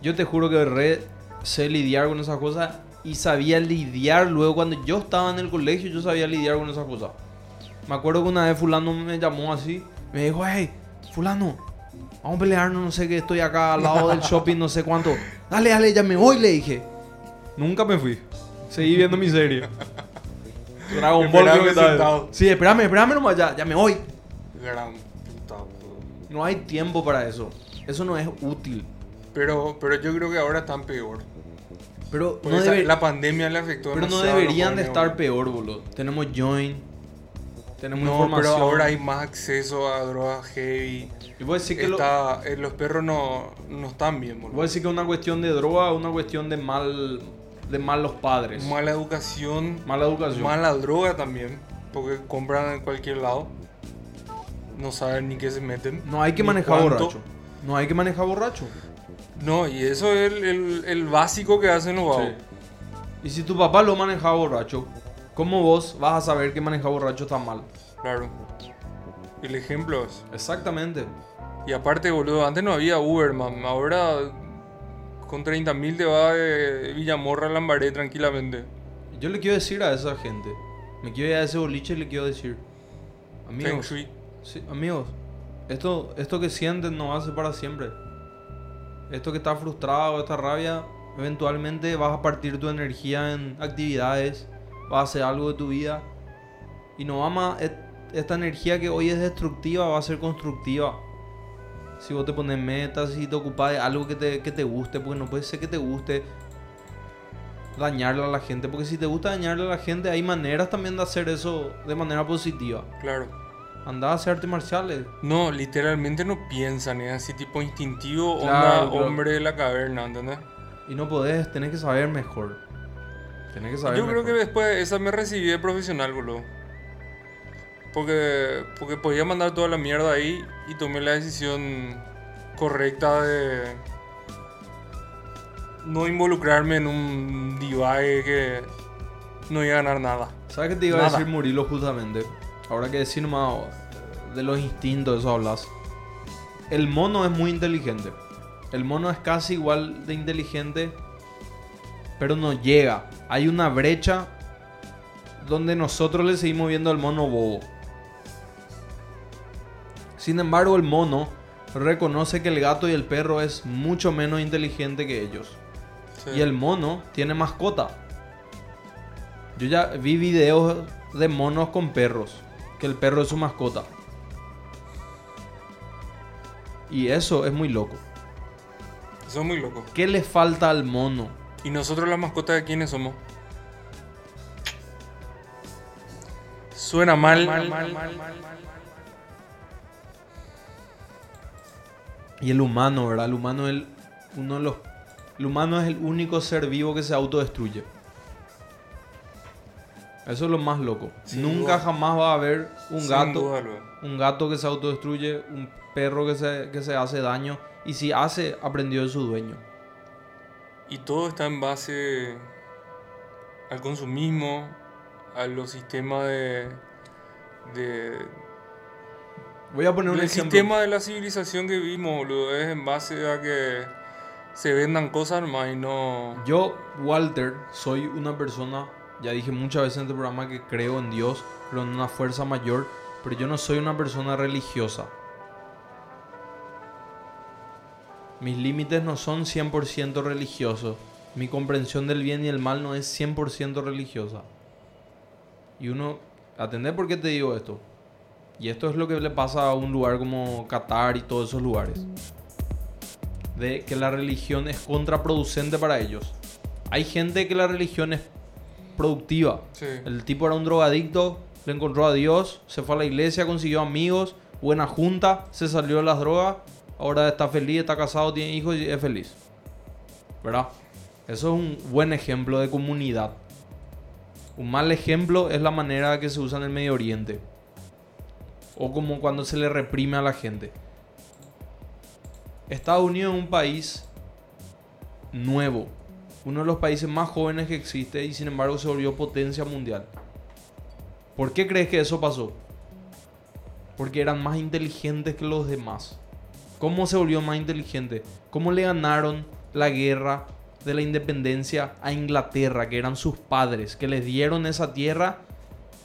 Yo te juro que re sé lidiar con esas cosas y sabía lidiar luego cuando yo estaba en el colegio, yo sabía lidiar con esas cosas. Me acuerdo que una vez fulano me llamó así, me dijo, hey, fulano, vamos a pelearnos, no sé qué, estoy acá al lado del shopping, no sé cuánto. Dale, dale, ya me voy, le dije. Nunca me fui. Seguí viendo mi serie. Dragon Ball creo que estaba. Sí, espérame, espérame nomás, ya, ya me voy. Gran puta. boludo. No hay tiempo para eso. Eso no es útil. Pero, pero yo creo que ahora están peor. Pero Porque no, esa- debe- la pandemia le afectó pero no demasiado a los deberían de jóvenes, estar boludo. peor, boludo. Tenemos Join. Tenemos No, información. pero ahora hay más acceso a drogas heavy. Y vos decís que, lo- Está, eh, los perros no, no están bien, boludo. vos decís que es una cuestión de droga una cuestión de mal de malos padres. Mala educación, Mala educación. mala droga también, porque compran en cualquier lado. No saben ni qué se meten. No hay que ni manejar cuánto. borracho. No hay que manejar borracho. No, y eso es el, el- el básico que hacen los vagos. Y si tu papá lo manejaba borracho, ¿cómo vos vas a saber que manejar borracho está mal? Claro. El ejemplo es. Exactamente. Y aparte, boludo, antes no había Uber, man. Ahora con 30.000 te va de Villamorra a Lambaré tranquilamente. Yo le quiero decir a esa gente, me quiero ir a ese boliche y le quiero decir, Feng amigos, Shui. sí, amigos, esto, esto que sienten no ser para siempre. Esto que está frustrado, esta rabia, eventualmente vas a partir tu energía en actividades, vas a hacer algo de tu vida y no vamos a, et- esta energía que hoy es destructiva va a ser constructiva. Si vos te pones metas, si te ocupas de algo que te, que te guste, porque no puede ser que te guste dañarle a la gente, porque si te gusta dañarle a la gente, hay maneras también de hacer eso de manera positiva. Claro. Anda a hacer artes marciales. No, literalmente no piensan, es así tipo instintivo, Claro, onda hombre de la caverna, ¿entendés? Y no podés, tenés que saber mejor. Tenés que saber Yo creo que después de esa me recibí de profesional, boludo. Porque, porque podía mandar toda la mierda ahí y tomé la decisión correcta de no involucrarme en un divague que no iba a ganar nada. ¿Sabes qué te iba a decir Murilo justamente? Ahora que decir nomás de los instintos, eso hablas. El mono es muy inteligente. El mono es casi igual de inteligente, pero no llega. Hay una brecha donde nosotros le seguimos viendo al mono bobo. Sin embargo, el mono reconoce que el gato y el perro es mucho menos inteligente que ellos. Sí. Y el mono tiene mascota. Yo ya vi videos de monos con perros. Que el perro es su mascota. Y eso es muy loco. Eso es muy loco. ¿Qué le falta al mono? ¿Y nosotros las mascotas de quiénes somos? Suena mal. Y el humano, ¿verdad? El humano es el, uno de los, el humano es el único ser vivo que se autodestruye. Eso es lo más loco. Sin Nunca duda. jamás va a haber un Sin gato. duda. Un gato que se autodestruye, un perro que se, que se hace daño. Y si hace, aprendió de su dueño. Y todo está en base al consumismo, a los sistemas de. de Voy a poner un el ejemplo. sistema de la civilización que vivimos, boludo, es en base a que se vendan cosas nomás y no. Yo, Walter, soy una persona, ya dije muchas veces en este programa que creo en Dios, creo en una fuerza mayor, pero yo no soy una persona religiosa. Mis límites no son 100% religiosos. Mi comprensión del bien y el mal no es 100% religiosa. Y uno, atender por qué te digo esto. Y esto es lo que le pasa a un lugar como Qatar y todos esos lugares. De que la religión es contraproducente para ellos. Hay gente que la religión es productiva. Sí. El tipo era un drogadicto, le encontró a Dios, se fue a la iglesia, consiguió amigos, buena junta, se salió de las drogas, ahora está feliz, está casado, tiene hijos y es feliz. ¿Verdad? Eso es un buen ejemplo de comunidad. Un mal ejemplo es la manera que se usa en el Medio Oriente. O como cuando se le reprime a la gente. Estados Unidos es un país nuevo. Uno de los países más jóvenes que existe y sin embargo se volvió potencia mundial. ¿Por qué crees que eso pasó? Porque eran más inteligentes que los demás. ¿Cómo se volvió más inteligente? ¿Cómo le ganaron la guerra de la independencia a Inglaterra, que eran sus padres, que les dieron esa tierra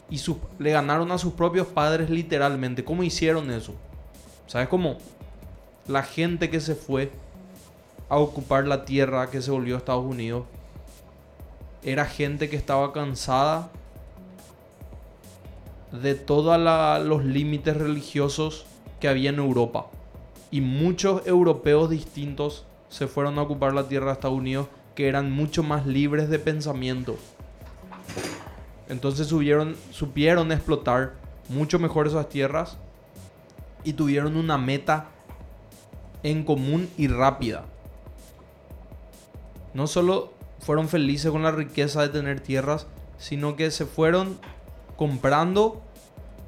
y le ganaron a sus propios padres literalmente? ¿Cómo hicieron eso? ¿Sabes cómo? La gente que se fue a ocupar la tierra que se volvió Estados Unidos era gente que estaba cansada de todos los límites religiosos que había en Europa. Y muchos europeos distintos se fueron a ocupar la tierra de Estados Unidos que eran mucho más libres de pensamiento. Entonces supieron explotar mucho mejor esas tierras y tuvieron una meta en común y rápida. No solo fueron felices con la riqueza de tener tierras, sino que se fueron comprando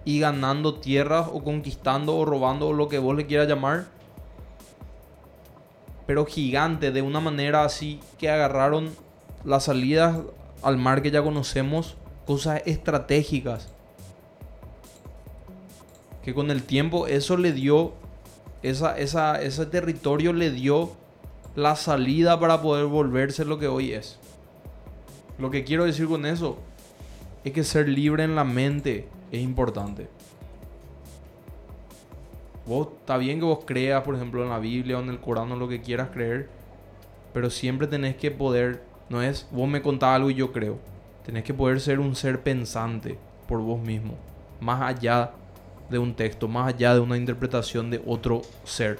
y ganando tierras o conquistando o robando o lo que vos le quieras llamar. Pero gigante, de una manera así que agarraron las salidas al mar que ya conocemos, cosas estratégicas. Que con el tiempo eso le dio, esa, esa, ese territorio le dio la salida para poder volverse lo que hoy es. Lo que quiero decir con eso es que ser libre en la mente es importante. Vos, está bien que vos creas, por ejemplo, en la Biblia o en el Corán o lo que quieras creer, pero siempre tenés que poder, no es vos me contás algo y yo creo. Tenés que poder ser un ser pensante por vos mismo, más allá de un texto, más allá de una interpretación de otro ser.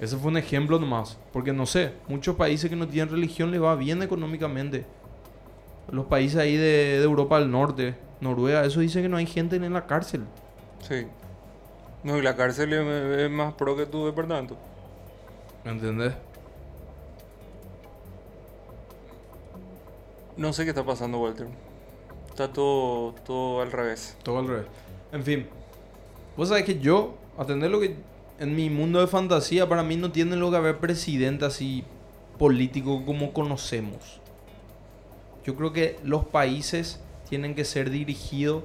Ese fue un ejemplo nomás, porque no sé, muchos países que no tienen religión les va bien económicamente. Los países ahí de, de Europa del Norte, Noruega, eso dicen que no hay gente en la cárcel. Sí. No, y la cárcel es, es más pro que tu departamento. ¿Me entendés? No sé qué está pasando, Walter. Está todo, todo al revés. Todo al revés. En fin. Vos sabés que yo, atender lo que. En mi mundo de fantasía, para mí no tiene lo que haber presidente así político como conocemos. Yo creo que los países tienen que ser dirigidos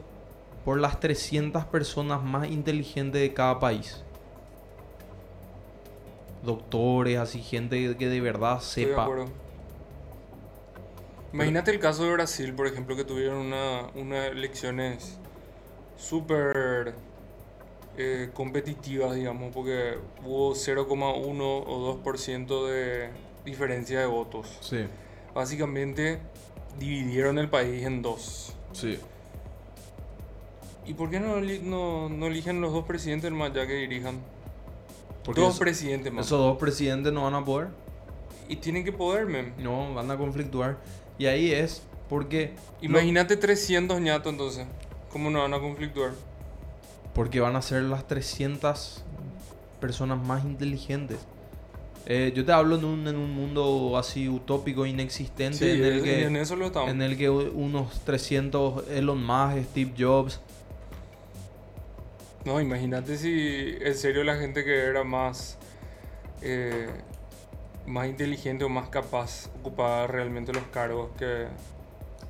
por las 300 personas más inteligentes de cada país. Doctores, así gente que de verdad de sepa. Imagínate el caso de Brasil, por ejemplo, que tuvieron una, unas elecciones súper eh, competitivas, digamos, porque hubo 0,1 o 2% de diferencia de votos. Sí, Básicamente dividieron el país en dos. sí. ¿Y por qué no, no, no eligen los dos presidentes más ya que dirijan? Porque dos eso- presidentes más. esos dos presidentes no van a poder. Y tienen que poder, mem. No, van a conflictuar. Y ahí es porque... Imagínate 300 ñatos entonces. ¿Cómo no van a conflictuar? Porque van a ser las 300 personas más inteligentes. Eh, yo te hablo en un, en un mundo así utópico, inexistente, Sí, en, el que, en eso lo estamos. en el que unos 300 Elon Musk, Steve Jobs, No, imagínate si en serio la gente que era más eh, más inteligente o más capaz ocupaba realmente los cargos que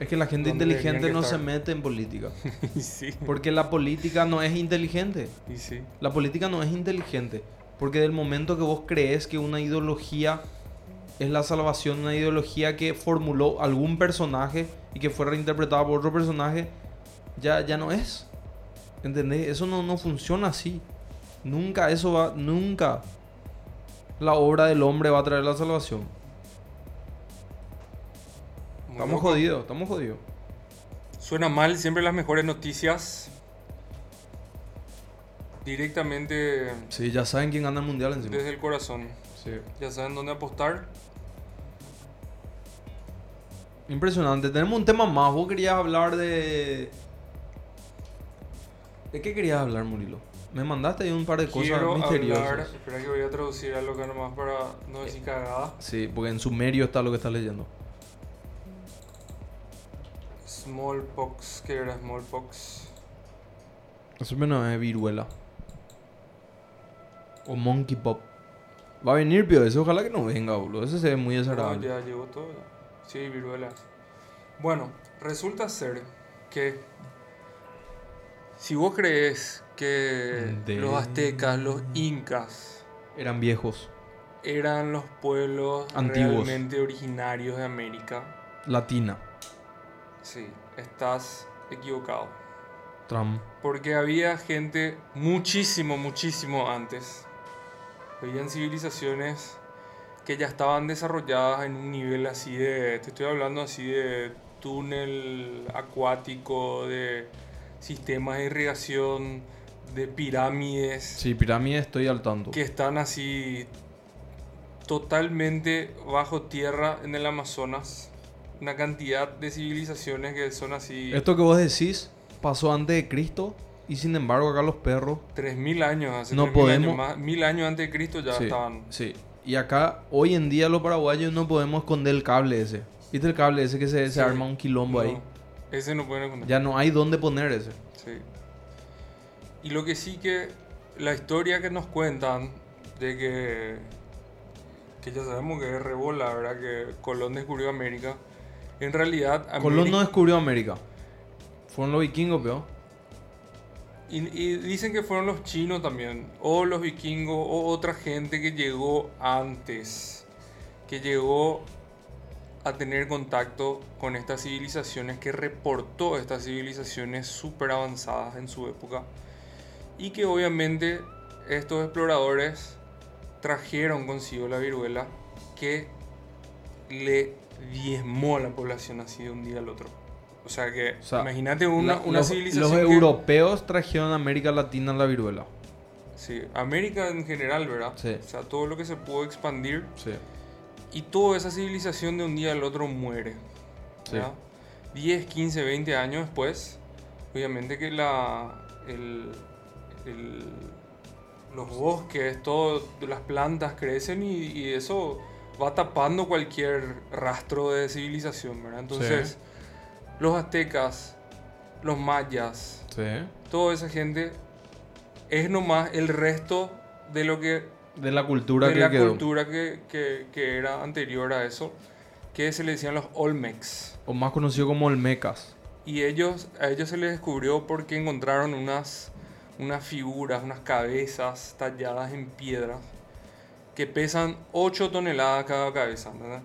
es que la gente ¿Dónde deberían inteligente no estar? se mete en política. sí, Porque la política no es inteligente. y sí. La política no es inteligente. Porque del momento que vos crees que una ideología es la salvación, una ideología que formuló algún personaje y que fue reinterpretada por otro personaje, ya, ya no es. ¿Entendés? Eso no, no funciona así. Nunca eso va, nunca la obra del hombre va a traer la salvación. Estamos loco. jodidos, estamos jodidos. Suena mal siempre las mejores noticias. Directamente Sí, ya saben quién gana el mundial encima. desde el corazón. Sí. Ya saben dónde apostar. Impresionante. Tenemos un tema más. Vos querías hablar de. ¿De qué querías hablar, Murilo? Me mandaste ahí un par de cosas Quiero misteriosas. hablar. Espera que voy a traducir algo acá nomás para no decir cagada. Sí, porque en sumerio está lo que estás leyendo. Smallpox. ¿Qué era Smallpox? Eso menos es viruela. O monkey pop. Va a venir, pio. Ese ojalá que no venga, boludo. Ese se ve muy No, desagradable. ya llegó todo. ya. Sí, viruelas. Bueno, resulta ser que si vos crees que De- los aztecas, los incas, Eran viejos. eran los pueblos Antiguos. realmente originarios de América, Latina. sí, estás equivocado. Trump. Porque había gente muchísimo, muchísimo antes. Habían civilizaciones que ya estaban desarrolladas en un nivel así de, te estoy hablando así de túnel acuático, de sistemas de irrigación, de pirámides, Sí, pirámide estoy al tanto. que están así totalmente bajo tierra en el Amazonas. Una cantidad de civilizaciones que son así Esto que vos decís pasó antes de Cristo y sin embargo acá los perros 3.000 años, hace No 3.000 podemos- años más, mil años antes de Cristo ya sí, estaban. sí. Y acá, hoy en día, los paraguayos no podemos esconder el cable ese. ¿Viste el cable ese que se, se Sí. arma un quilombo No, ahí? Ese no pueden esconder. Ya no hay dónde poner ese. Sí. Y lo que sí que la historia que nos cuentan de que que ya sabemos que es rebola, ¿verdad? Que Colón descubrió América. En realidad, Colón no América- descubrió América. Fueron los vikingos, peor. Y, y dicen que fueron los chinos también, o los vikingos, o otra gente que llegó antes, que llegó a tener contacto con estas civilizaciones, que reportó estas civilizaciones súper avanzadas en su época, y que obviamente estos exploradores trajeron consigo la viruela que le diezmó a la población así de un día al otro. O sea que, O sea, imagínate una, La- una los, civilización. los que- europeos trajeron a América Latina la viruela. Sí, América en general, ¿verdad? Sí. O sea, todo lo que se pudo expandir Sí. y toda esa civilización de un día al otro muere. Sí. ¿verdad? 10, 15, 20 años después, obviamente que la, el, el- los bosques, todas las plantas crecen y, y eso va tapando cualquier rastro de civilización, ¿verdad? Entonces, los aztecas, los mayas, Sí. toda esa gente es nomás el resto de lo que De la cultura de que la quedó. cultura que, que- que era anterior a eso, que se le decían los Olmecs. O más conocido como Olmecas. Y ellos, a ellos se les descubrió porque encontraron unas, unas figuras, unas cabezas talladas en piedra que pesan 8 toneladas cada cabeza, ¿verdad?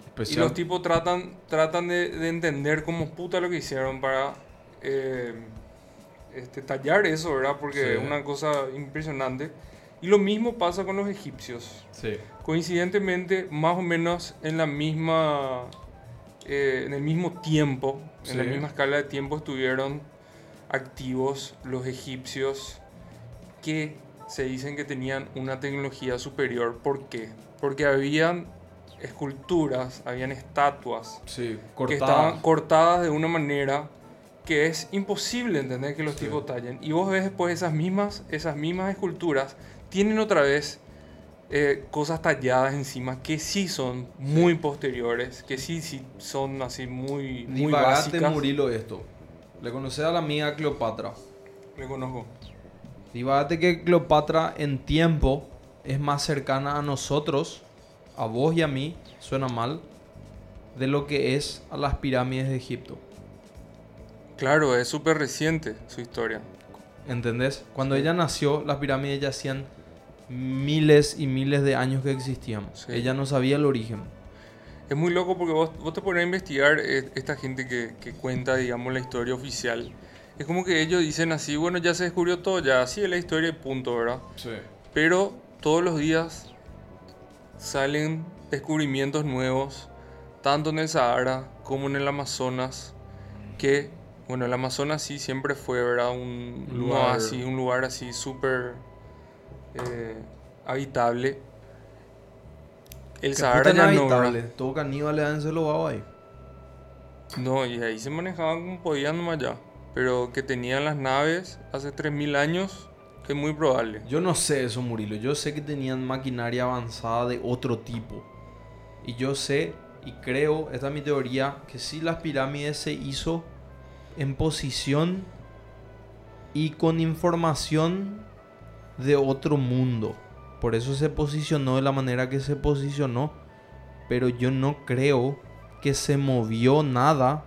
Y Especial. los tipos tratan, tratan de, de entender cómo puta lo que hicieron para eh, este, tallar eso, ¿verdad? Porque Sí. es una cosa impresionante. Y lo mismo pasa con los egipcios. Sí. Coincidentemente, más o menos en la misma, eh, en el mismo tiempo, en la Sí. misma escala de tiempo estuvieron activos los egipcios que se dicen que tenían una tecnología superior. ¿Por qué? Porque habían esculturas, habían estatuas Sí. que estaban cortadas de una manera que es imposible entender que los Sí. tipos tallen. Y vos ves después esas mismas, esas mismas esculturas tienen otra vez eh, cosas talladas encima que sí son muy posteriores, que sí, sí son así muy, muy Divagate básicas. Murilo esto. Le conoces a la amiga Cleopatra. Le conozco. Divagate que Cleopatra en tiempo es más cercana a nosotros, a vos y a mí, suena mal, de lo que es a las pirámides de Egipto. Claro, es súper reciente su historia. ¿Entendés? Cuando ella nació, las pirámides ya hacían miles y miles de años que existían. Sí. Ella no sabía el origen. Es muy loco porque vos, vos te pones a investigar eh, esta gente que, que cuenta, digamos, la historia oficial. Es como que ellos dicen así, bueno, ya se descubrió todo, ya así es la historia y punto, ¿verdad? Sí. Pero todos los días salen descubrimientos nuevos, tanto en el Sahara como en el Amazonas, que, bueno, el Amazonas sí siempre fue, ¿verdad? Un lugar así, un lugar así súper eh, habitable. El Sahara ya no. Todo caníbal le va ahí. No, y ahí se manejaban como podían nomás ya. Pero que tenían las naves hace 3.000 años, es muy probable. Yo no sé eso, Murilo. Yo sé que tenían maquinaria avanzada de otro tipo. Y yo sé y creo, esta es mi teoría, que sí las pirámides se hizo en posición y con información de otro mundo. Por eso se posicionó de la manera que se posicionó. Pero yo no creo que se movió nada.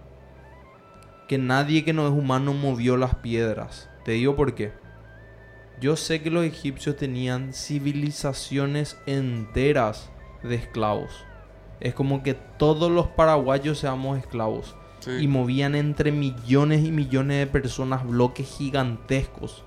Que nadie que no es humano movió las piedras. Te digo por qué. Yo sé que los egipcios tenían civilizaciones enteras de esclavos. Es como que todos los paraguayos seamos esclavos. Sí. Y movían entre millones y millones de personas bloques gigantescos.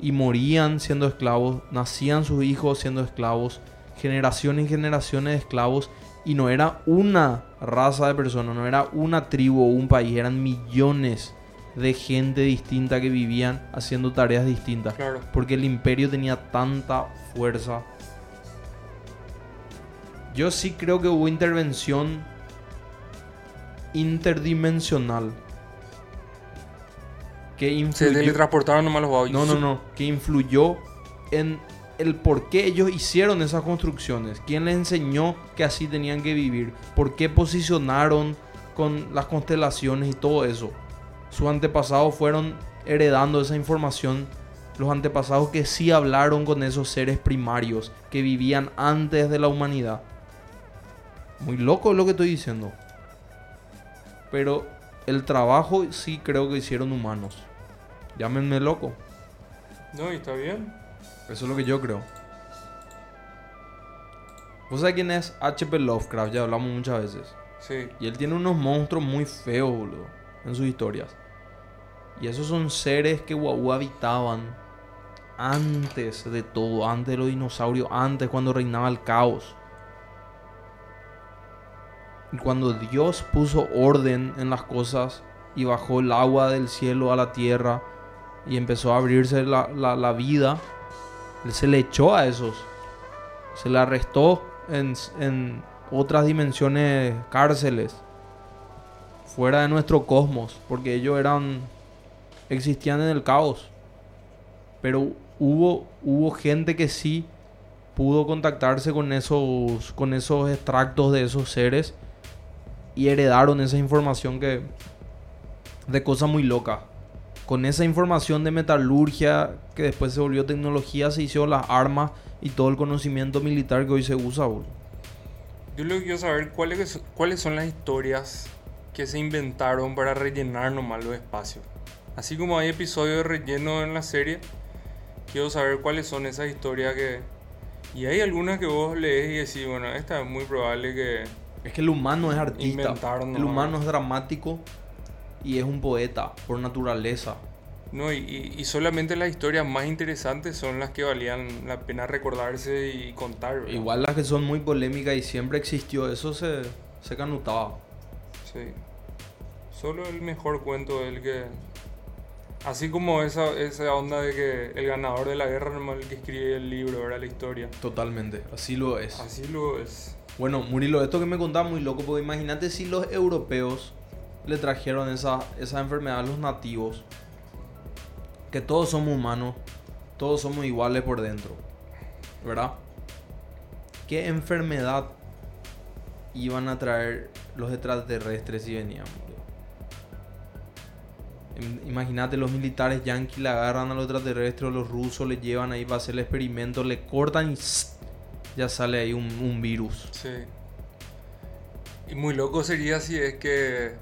Y morían siendo esclavos, nacían sus hijos siendo esclavos, generaciones y generaciones de esclavos. Y no era una raza de personas, no era una tribu o un país, eran millones de gente distinta que vivían haciendo tareas distintas. Claro. Porque el imperio tenía tanta fuerza. Yo sí creo que hubo intervención interdimensional. Que Se influyó, teletransportaron nomás los babos. no, no, no. Que influyó en el por qué ellos hicieron esas construcciones. ¿Quién les enseñó que así tenían que vivir? ¿Por qué posicionaron con las constelaciones y todo eso? Sus antepasados fueron heredando esa información. Los antepasados que sí hablaron con esos seres primarios que vivían antes de la humanidad. Muy loco lo que estoy diciendo. Pero el trabajo sí creo que hicieron humanos. Llámenme loco. No, y está bien. Eso es lo que yo creo. ¿Vos sabés quién es H.P. Lovecraft? Ya hablamos muchas veces. Sí. Y él tiene unos monstruos muy feos, boludo, en sus historias. Y esos son seres que Guau habitaban antes de todo, antes de los dinosaurios, antes cuando reinaba el caos. Y cuando Dios puso orden en las cosas y bajó el agua del cielo a la tierra y empezó a abrirse la, la- la vida, Él se le echó a esos. Se le arrestó en, en otras dimensiones, cárceles, fuera de nuestro cosmos, porque ellos eran, existían en el caos. Pero hubo, hubo gente que sí pudo contactarse con esos, con esos extractos de esos seres y heredaron esa información que de cosas muy locas. Con esa información de metalurgia que después se volvió tecnología, se hicieron las armas y todo el conocimiento militar que hoy se usa. boludo. Yo lo que quiero saber cuáles, cuáles son las historias que se inventaron para rellenar nomás los espacios. Así como hay episodios de relleno en la serie, quiero saber cuáles son esas historias que... Y hay algunas que vos lees y decís, bueno, esta es muy probable que... Es que el humano es artista. Inventaron, el ¿no? humano es dramático y es un poeta por naturaleza. No, y, solamente las historias más interesantes son las que valían la pena recordarse y contar. ¿verdad? Igual las que son muy polémicas y siempre existió, eso se, se canutaba. Sí. Solo el mejor cuento el que... Así como esa, esa onda de que el ganador de la guerra no es el que escribe el libro, era la historia. Totalmente, así lo es. Así lo es. Bueno, Murilo, esto que me contaba muy loco, porque imagínate si los europeos le trajeron esa, esa enfermedad a los nativos, que todos somos humanos, todos somos iguales por dentro, ¿verdad? ¿Qué enfermedad iban a traer los extraterrestres si venían? Imagínate, los militares yanquis le agarran a los extraterrestres, los rusos le llevan ahí para hacer el experimento, le cortan y ya sale ahí un, un virus. Sí. Y muy loco sería si es que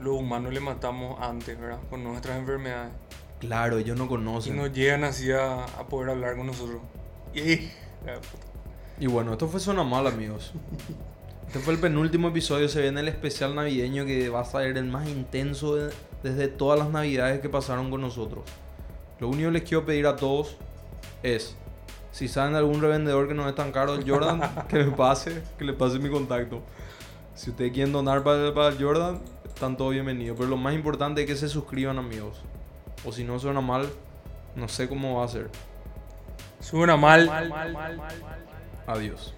los humanos le matamos antes, ¿verdad? Con nuestras enfermedades. Claro, ellos no Y conocen. nos llegan así a, a poder hablar con nosotros. Y... Y bueno, esto fue Zona Mal, amigos. Este fue el penúltimo episodio. Se viene el especial navideño que va a ser el más intenso de- desde todas las navidades que pasaron con nosotros. Lo único que les quiero pedir a todos es: si saben de algún revendedor que no es tan caro el Jordan, que me pase, que le pase mi contacto. Si ustedes quieren donar para, para el Jordan, están todos bienvenidos. Pero lo más importante es que se suscriban, amigos. O si no suena mal, no sé cómo va a ser. Suena mal. Adiós.